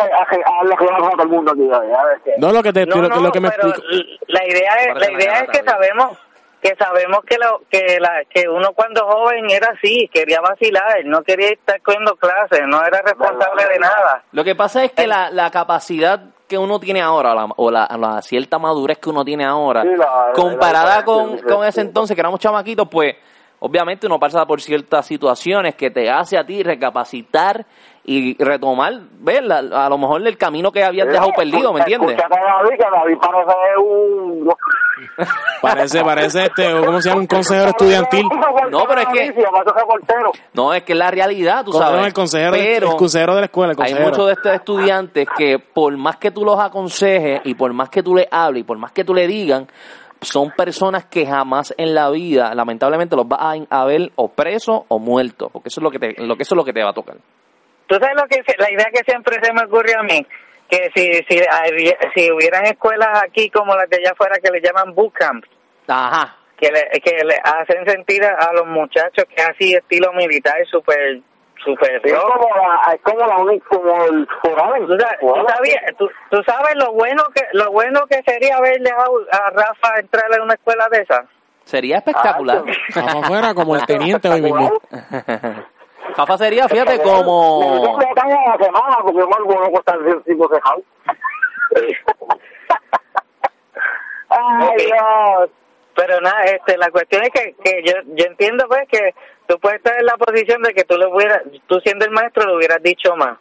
Speaker 10: A lo que va a todo el mundo aquí, a ver qué.
Speaker 3: No, lo que, te,
Speaker 9: No,
Speaker 3: lo,
Speaker 9: no,
Speaker 3: lo que me
Speaker 9: pero
Speaker 3: explico.
Speaker 9: la idea es, la idea es que sabemos que sabemos que lo, que la que uno cuando joven era así, quería vacilar, no quería estar cogiendo clases, no era responsable de nada.
Speaker 2: Lo que pasa es que la, la capacidad que uno tiene ahora, la- o la, la cierta madurez que uno tiene ahora,
Speaker 10: Sí, la- la-
Speaker 2: comparada
Speaker 10: la-
Speaker 2: con, con ese entonces que éramos chamaquitos, pues obviamente uno pasa por ciertas situaciones que te hace a ti recapacitar y retomar, ver la- a lo mejor el camino que habías dejado perdido, ¿me entiendes?
Speaker 10: Un...
Speaker 3: Parece, parece este, ¿cómo se llama? Un consejero estudiantil.
Speaker 2: No, pero es que- No, es que es la realidad, tú sabes.
Speaker 3: no, el consejero,
Speaker 2: Pero
Speaker 3: el consejero de la escuela, el
Speaker 2: hay muchos de estos estudiantes que por más que tú los aconsejes y por más que tú le hables y por más que tú le digan, son personas que jamás en la vida, lamentablemente, los vas a, a ver o presos o muertos, porque eso es lo que te, lo que eso es lo que te va a tocar.
Speaker 9: Tú sabes lo que la idea que siempre se me ocurrió a mí, que si si había- si hubieran escuelas aquí como las de allá afuera que le llaman bootcamp,
Speaker 2: Ajá.
Speaker 9: que le, que le hacen sentir a, los muchachos que es así estilo militar súper súper
Speaker 10: Es como la, es como la única, como el foral.
Speaker 9: ¿Tú, sabes, tú sabías- tú- tú sabes lo bueno que lo bueno que sería haber dejado a Rafa entrar en una escuela de esas
Speaker 2: Sería espectacular.
Speaker 3: Rafa afuera como el teniente hoy mismo.
Speaker 2: Rafa sería, fíjate, como...
Speaker 10: Me caen a la semana porque es más bueno estar tipo cejado. Ay,
Speaker 9: Ok.
Speaker 10: Dios.
Speaker 9: pero nada este la cuestión es que, que yo yo entiendo pues que tú puedes estar en la posición de que tú le hubieras tú siendo el maestro le hubieras dicho más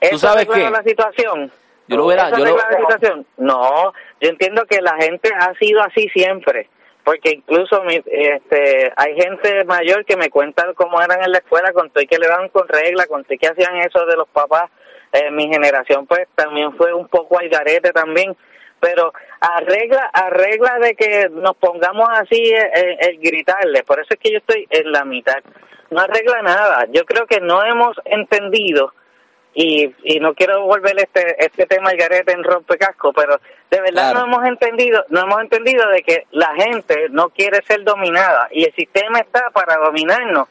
Speaker 9: ¿Eso
Speaker 2: sabes
Speaker 9: arregla
Speaker 2: qué?
Speaker 9: la situación
Speaker 2: Yo lo hubiera-
Speaker 9: ¿Eso
Speaker 2: yo lo-
Speaker 9: la situación? no yo entiendo que la gente ha sido así siempre porque incluso mi, este hay gente mayor que me cuenta cómo eran en la escuela con todo y que le daban con regla con todo y que hacían eso de los papás. Eh, mi generación pues también fue un poco al garete también. Pero arregla arregla de que nos pongamos así eh, eh, el, gritarle por eso es que yo estoy en la mitad. No arregla nada. Yo creo que no hemos entendido y, y no quiero volver este este tema al garete en rompecasco pero de verdad
Speaker 2: Claro.
Speaker 9: no hemos entendido no hemos entendido de que la gente no quiere ser dominada y el sistema está para dominarnos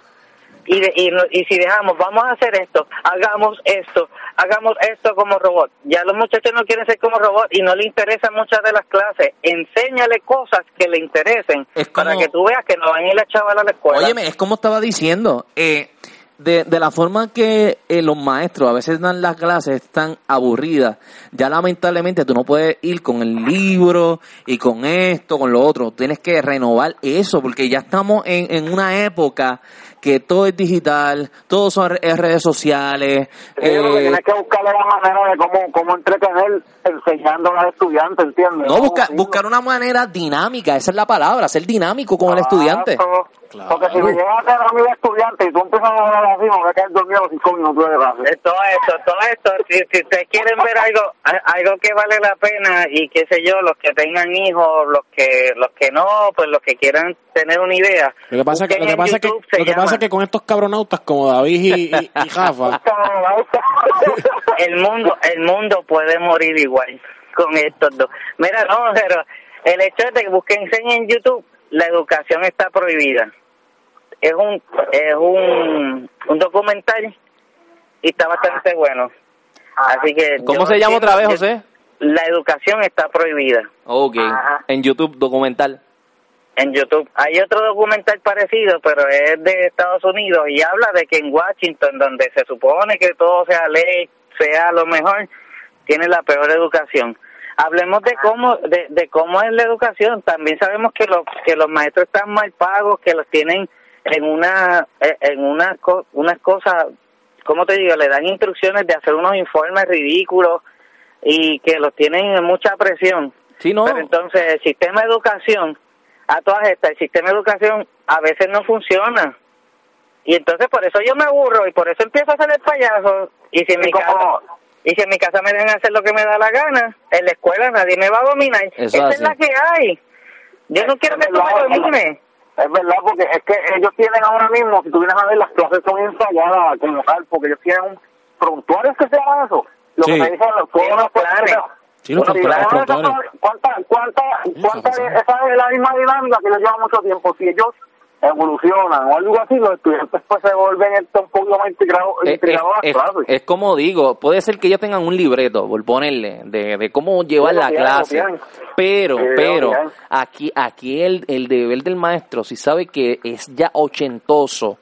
Speaker 9: y, de- y, no- y si dejamos, vamos a hacer esto, hagamos esto, hagamos esto como robot. Ya los muchachos no quieren ser como robot y no le interesan muchas de las clases. Enséñale cosas que le interesen
Speaker 2: como-
Speaker 9: para que tú veas que no van a ir la chaval a la escuela.
Speaker 2: Óyeme, es como estaba diciendo, eh, de, de la forma que eh, los maestros a veces dan las clases tan aburridas, ya lamentablemente tú no puedes ir con el libro y con esto, con lo otro, tienes que renovar eso, porque ya estamos en, en una época que todo es digital, todo son re- es redes sociales,
Speaker 10: Sí, lo que
Speaker 2: eh,
Speaker 10: tienes que buscarle la manera de cómo, cómo entretener enseñando a los estudiantes, ¿entiendes?
Speaker 2: no busca, buscar una manera dinámica, esa es la palabra, ser dinámico con el estudiante.
Speaker 10: Porque si me llegas a tener a mi estudiante y tú empiezas a hablar así, me voy a quedar dormido a los cinco minutos de clase.
Speaker 9: Todo esto, todo esto, si, si ustedes quieren ver algo, algo que vale la pena y qué sé yo, los que tengan hijos, los que, los que no, pues los que quieran tener una idea.
Speaker 3: Lo que pasa es que, pasa lo que, pasa que con estos cabronautas como David y, y, y Rafa,
Speaker 9: el mundo el mundo puede morir igual con estos dos. Mira no pero el hecho de que busquen enseñen en YouTube la educación está prohibida. Es un es un un documental y está bastante bueno. Así que
Speaker 2: ¿Cómo se llama otra vez, José?
Speaker 9: la educación está prohibida.
Speaker 2: Ok, en YouTube documental.
Speaker 9: En YouTube. Hay otro documental parecido, pero es de Estados Unidos y habla de que en Washington, donde se supone que todo sea ley, sea lo mejor, tiene la peor educación. Hablemos de cómo de, de cómo es la educación. También sabemos que los que los maestros están mal pagos, que los tienen en una eh, en una co- unas cosas, ¿cómo te digo? Le dan instrucciones de hacer unos informes ridículos y que los tienen en mucha presión.
Speaker 2: Sí, no.
Speaker 9: Pero entonces el sistema de educación, a todas estas, el sistema de educación a veces no funciona. Y entonces por eso yo me aburro y por eso empiezo a hacer el payaso. Y si en mi casa, y si en mi casa me dejan hacer lo que me da la gana, en la escuela nadie me va a dominar.
Speaker 10: Eso
Speaker 9: Esa es la que hay. Yo no quiero que tú
Speaker 10: verdad,
Speaker 9: me domines.
Speaker 10: Es verdad, porque es que ellos tienen ahora mismo, si tú vienes a ver, las clases son ensayadas como tal, porque ellos tienen un prontuarios que se llama eso. Lo
Speaker 3: Sí.
Speaker 10: que me dicen los todos los
Speaker 9: planes.
Speaker 3: Sí,
Speaker 10: Bueno, ¿Cuánta, cuánta, cuánta, esa es la misma dinámica que les lleva mucho tiempo? Si ellos evolucionan o algo así, los estudiantes pues se vuelven un poco más integrados
Speaker 2: Es,
Speaker 10: integrados a
Speaker 2: es-
Speaker 10: las clases.
Speaker 2: es como digo, puede ser que ellos tengan un libreto, por ponerle, de, de cómo llevar
Speaker 10: Sí,
Speaker 2: la
Speaker 10: lo
Speaker 2: clase. Pero,
Speaker 10: Sí,
Speaker 2: pero,
Speaker 10: tienen.
Speaker 2: aquí, aquí el, el deber del maestro, si sabe que es ya ochentoso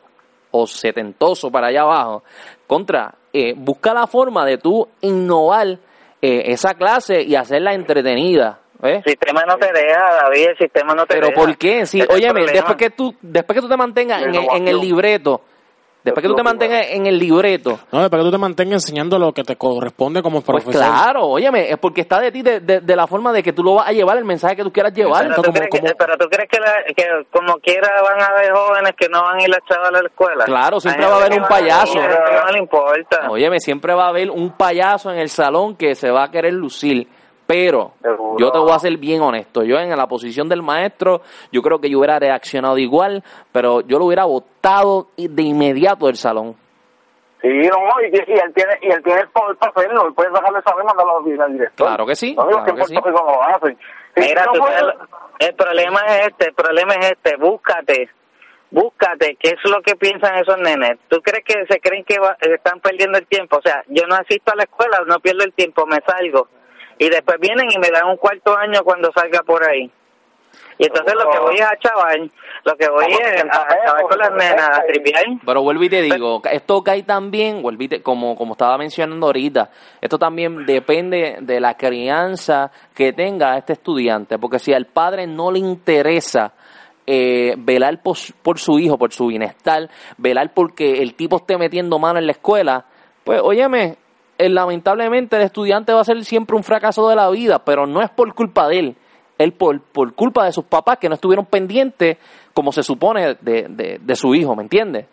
Speaker 2: o setentoso para allá abajo, contra, eh, busca la forma de tú innovar eh, esa clase y hacerla entretenida. ¿ves?
Speaker 9: El sistema no te deja, David, el sistema no te
Speaker 2: Pero
Speaker 9: deja.
Speaker 2: ¿por qué?
Speaker 9: El
Speaker 2: óyeme, después que tú, después que tú te mantengas en el, en el libreto, Después que tú te mantengas en el libreto,
Speaker 3: No, después que tú te mantengas enseñando lo que te corresponde como
Speaker 2: pues
Speaker 3: profesor.
Speaker 2: claro, óyeme, es porque está de ti de, de- de la forma de que tú lo vas a llevar, el mensaje que tú quieras llevar.
Speaker 9: Pero, ¿tú
Speaker 2: Entonces,
Speaker 9: crees
Speaker 2: como-
Speaker 9: que, pero tú crees que, la- que como quiera van a haber jóvenes que no van a ir a chavales a la escuela?
Speaker 2: Claro, siempre va a haber un payaso.
Speaker 9: ir, que no le importa.
Speaker 2: Óyeme, siempre va a haber un payaso en el salón que se va a querer lucir. Pero
Speaker 9: Seguro.
Speaker 2: yo te voy a ser bien honesto. Yo en la posición del maestro, yo creo que yo hubiera reaccionado igual, pero yo lo hubiera votado de inmediato del salón.
Speaker 10: Sí, no, y, y él tiene, y él tiene el poder para hacerlo, él puede sacarle saber y mandarlo al director.
Speaker 2: Claro que sí,
Speaker 10: No digo
Speaker 2: claro
Speaker 10: que no lo hacen. Sí,
Speaker 9: Mira,
Speaker 10: no
Speaker 9: tú el problema es este, el problema es este, búscate, búscate, ¿qué es lo que piensan esos nenes? ¿Tú crees que se creen que va- están perdiendo el tiempo? O sea, yo no asisto a la escuela, no pierdo el tiempo, me salgo. Y después vienen y me dan un cuarto año cuando salga por ahí. Y entonces lo que voy es a chaval, lo que voy es a, a chaval con las nenas, a tripear.
Speaker 2: Pero vuelvo y te digo, esto cae también, vuelvo y te- como, como estaba mencionando ahorita, esto también depende de la crianza que tenga este estudiante, porque si al padre no le interesa eh, velar por, su- por su hijo, por su bienestar, velar porque el tipo esté metiendo mano en la escuela, pues óyeme, lamentablemente el estudiante va a ser siempre un fracaso de la vida, pero no es por culpa de él, él por, por culpa de sus papás que no estuvieron pendientes como se supone de, de, de su hijo, ¿me entiendes?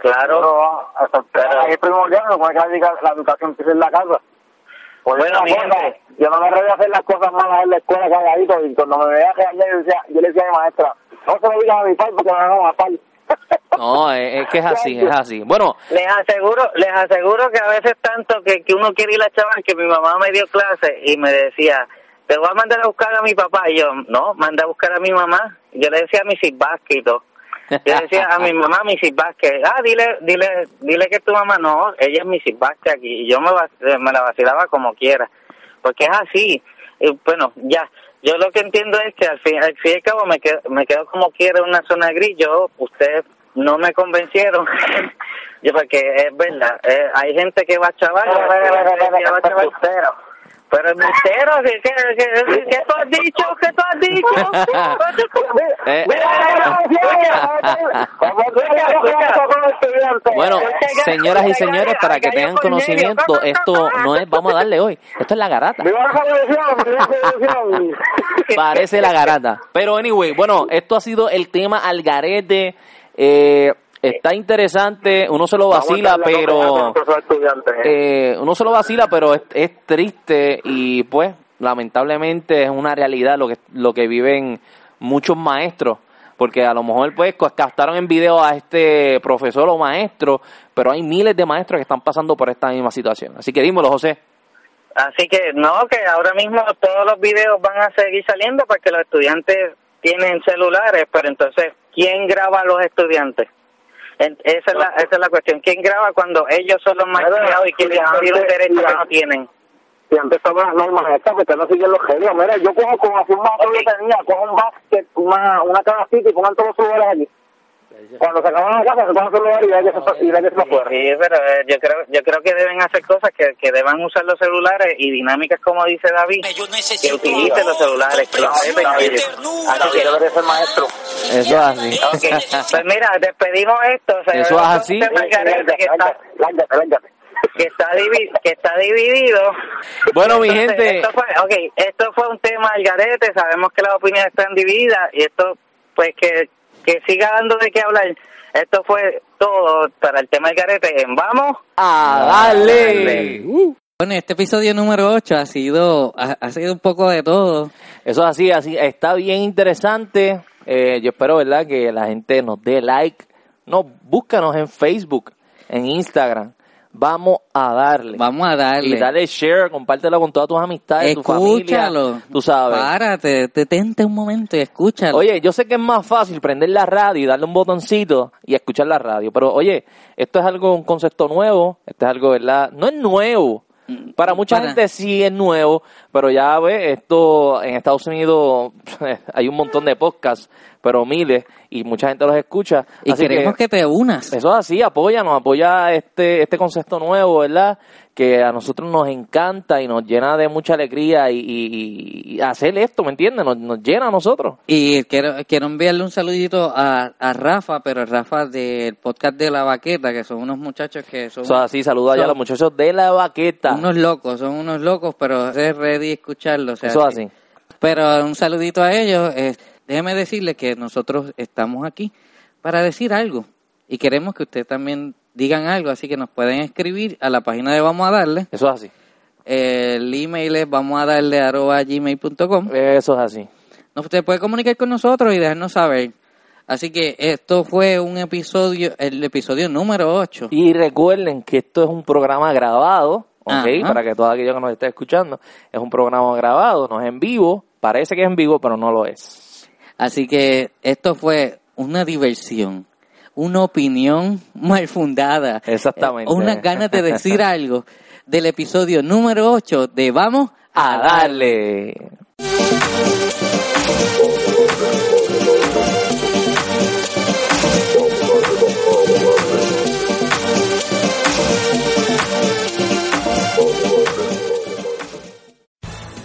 Speaker 9: Claro.
Speaker 10: Pero, hasta,
Speaker 9: Pero-
Speaker 10: es primordial, que hay que la, educación empieza en la casa. Pues
Speaker 9: Bueno,
Speaker 10: cosa, yo no me atrevo a hacer las cosas malas en la escuela calladito y cuando me veía que yo, decía, yo le decía a mi maestra, no se lo digas a mi padre porque me van a matar.
Speaker 2: No, es, es que es así, es así. Bueno,
Speaker 9: Les aseguro, les aseguro que a veces tanto que, que uno quiere ir a chaval que mi mamá me dio clase y me decía, te voy a mandar a buscar a mi papá. Y yo, no, manda a buscar a mi mamá. Yo le decía a Mrs. Vázquez y todo. Yo le decía a mi mamá, Mrs. Vázquez, ah, dile, dile, dile que tu mamá no, ella es Mrs. Vázquez aquí. Y yo me, vac- me la vacilaba como quiera. Porque es así. Y bueno, ya. Yo lo que entiendo es que al fin, al fin y al cabo me quedo, me quedo como quiera en una zona gris. Yo, ustedes no me convencieron. yo porque es verdad, eh, hay gente que va a chaval, hay gente que va a chaval. Pero el mistero, ¿qué, qué, qué, qué tú has dicho? ¿Qué tú has dicho?
Speaker 2: Eh.
Speaker 10: Bueno,
Speaker 2: señoras y señores, para que tengan conocimiento, esto no es, vamos a darle hoy, esto es la garata. Parece la garata. Pero anyway, bueno, esto ha sido el tema al garete. Eh, está interesante, uno se lo vacila, pero eh, uno se lo vacila, pero es, es triste y pues lamentablemente es una realidad lo que lo que viven muchos maestros, porque a lo mejor pues captaron en video a este profesor o maestro, pero hay miles de maestros que están pasando por esta misma situación. Así que dímelo, José.
Speaker 9: Así que no, que ahora mismo todos los videos van a seguir saliendo porque los estudiantes tienen celulares, pero entonces, ¿quién graba a los estudiantes? En- esa, es la, esa es la cuestión. ¿Quién graba cuando ellos son los más criados y quieren pedir un derecho que no tienen?
Speaker 10: Y antes estaban las normas estas, que no siguen los genios. Mira, yo cojo como así un mato que tenía, cojo un basket, una, una canastita y pongan todos los celulares allí. Cuando se acaban la casa, se y ve que se, y que se lo fuera.
Speaker 9: Sí, pero eh, yo creo yo creo que deben hacer cosas que, que deban usar los celulares y dinámicas como dice David, que utilicen los celulares, que los deben
Speaker 10: Así que debería ser maestro.
Speaker 2: Eso es así.
Speaker 9: Pues mira, despedimos esto. o sea,
Speaker 2: Eso es así.
Speaker 9: que está, que está, divi- que está dividido.
Speaker 2: Bueno, mi gente.
Speaker 9: Esto fue, okay, esto fue un tema al garete, sabemos que las opiniones están divididas y esto, pues que, que siga dando de qué hablar. Esto fue todo para el tema del garete en Vamos.
Speaker 2: A darle.
Speaker 1: Bueno, este episodio número 8 ha sido, ha, ha sido un poco de todo.
Speaker 2: Eso es así, así está bien interesante. Eh, yo espero, ¿verdad?, que la gente nos dé like. No, búscanos en Facebook, en Instagram. Vamos a darle.
Speaker 1: Vamos a darle.
Speaker 2: Y dale share, compártelo con todas tus amistades, tu familia.
Speaker 1: Escúchalo.
Speaker 2: Tú sabes.
Speaker 1: Párate, detente un momento y escúchalo.
Speaker 2: Oye, yo sé que es más fácil prender la radio y darle un botoncito y escuchar la radio, pero oye, esto es algo, un concepto nuevo, esto es algo, ¿verdad? No es nuevo. Para mucha
Speaker 1: Para-
Speaker 2: gente sí es nuevo, pero ya ves, esto en Estados Unidos hay un montón de podcasts, pero miles, y mucha gente los escucha.
Speaker 1: Y
Speaker 2: Así
Speaker 1: queremos que, te unas.
Speaker 2: Eso es así, apóyanos, apoya este, este concepto nuevo, ¿verdad? Que a nosotros nos encanta y nos llena de mucha alegría y, y- y hacer esto, ¿me entiendes? Nos, nos llena a nosotros.
Speaker 1: Y quiero, quiero enviarle un saludito a, a Rafa, pero Rafa del podcast de La Vaqueta, que son unos muchachos que son
Speaker 2: Eso es así, saludos allá a los muchachos de la baqueta.
Speaker 1: unos locos, son unos locos, pero es ready escucharlo. o sea,
Speaker 2: Eso es así.
Speaker 1: Pero un saludito a ellos. eh, déjeme decirle que nosotros estamos aquí para decir algo y queremos que ustedes también digan algo, así que nos pueden escribir a la página de Vamos a Darle.
Speaker 2: Eso es así.
Speaker 1: El email es vamos a darle arroba gmail.com.
Speaker 2: Eso es así.
Speaker 1: No, usted puede comunicar con nosotros y dejarnos saber. Así que esto fue un episodio, el episodio número 8.
Speaker 2: Y recuerden que esto es un programa grabado, ¿ok? Para que todo aquello que nos esté escuchando, es un programa grabado, no es en vivo, parece que es en vivo, pero no lo es.
Speaker 1: Así que esto fue una diversión, una opinión mal fundada.
Speaker 2: Exactamente.
Speaker 1: eh, unas ganas de decir algo del episodio número 8 de Vamos
Speaker 2: A darle.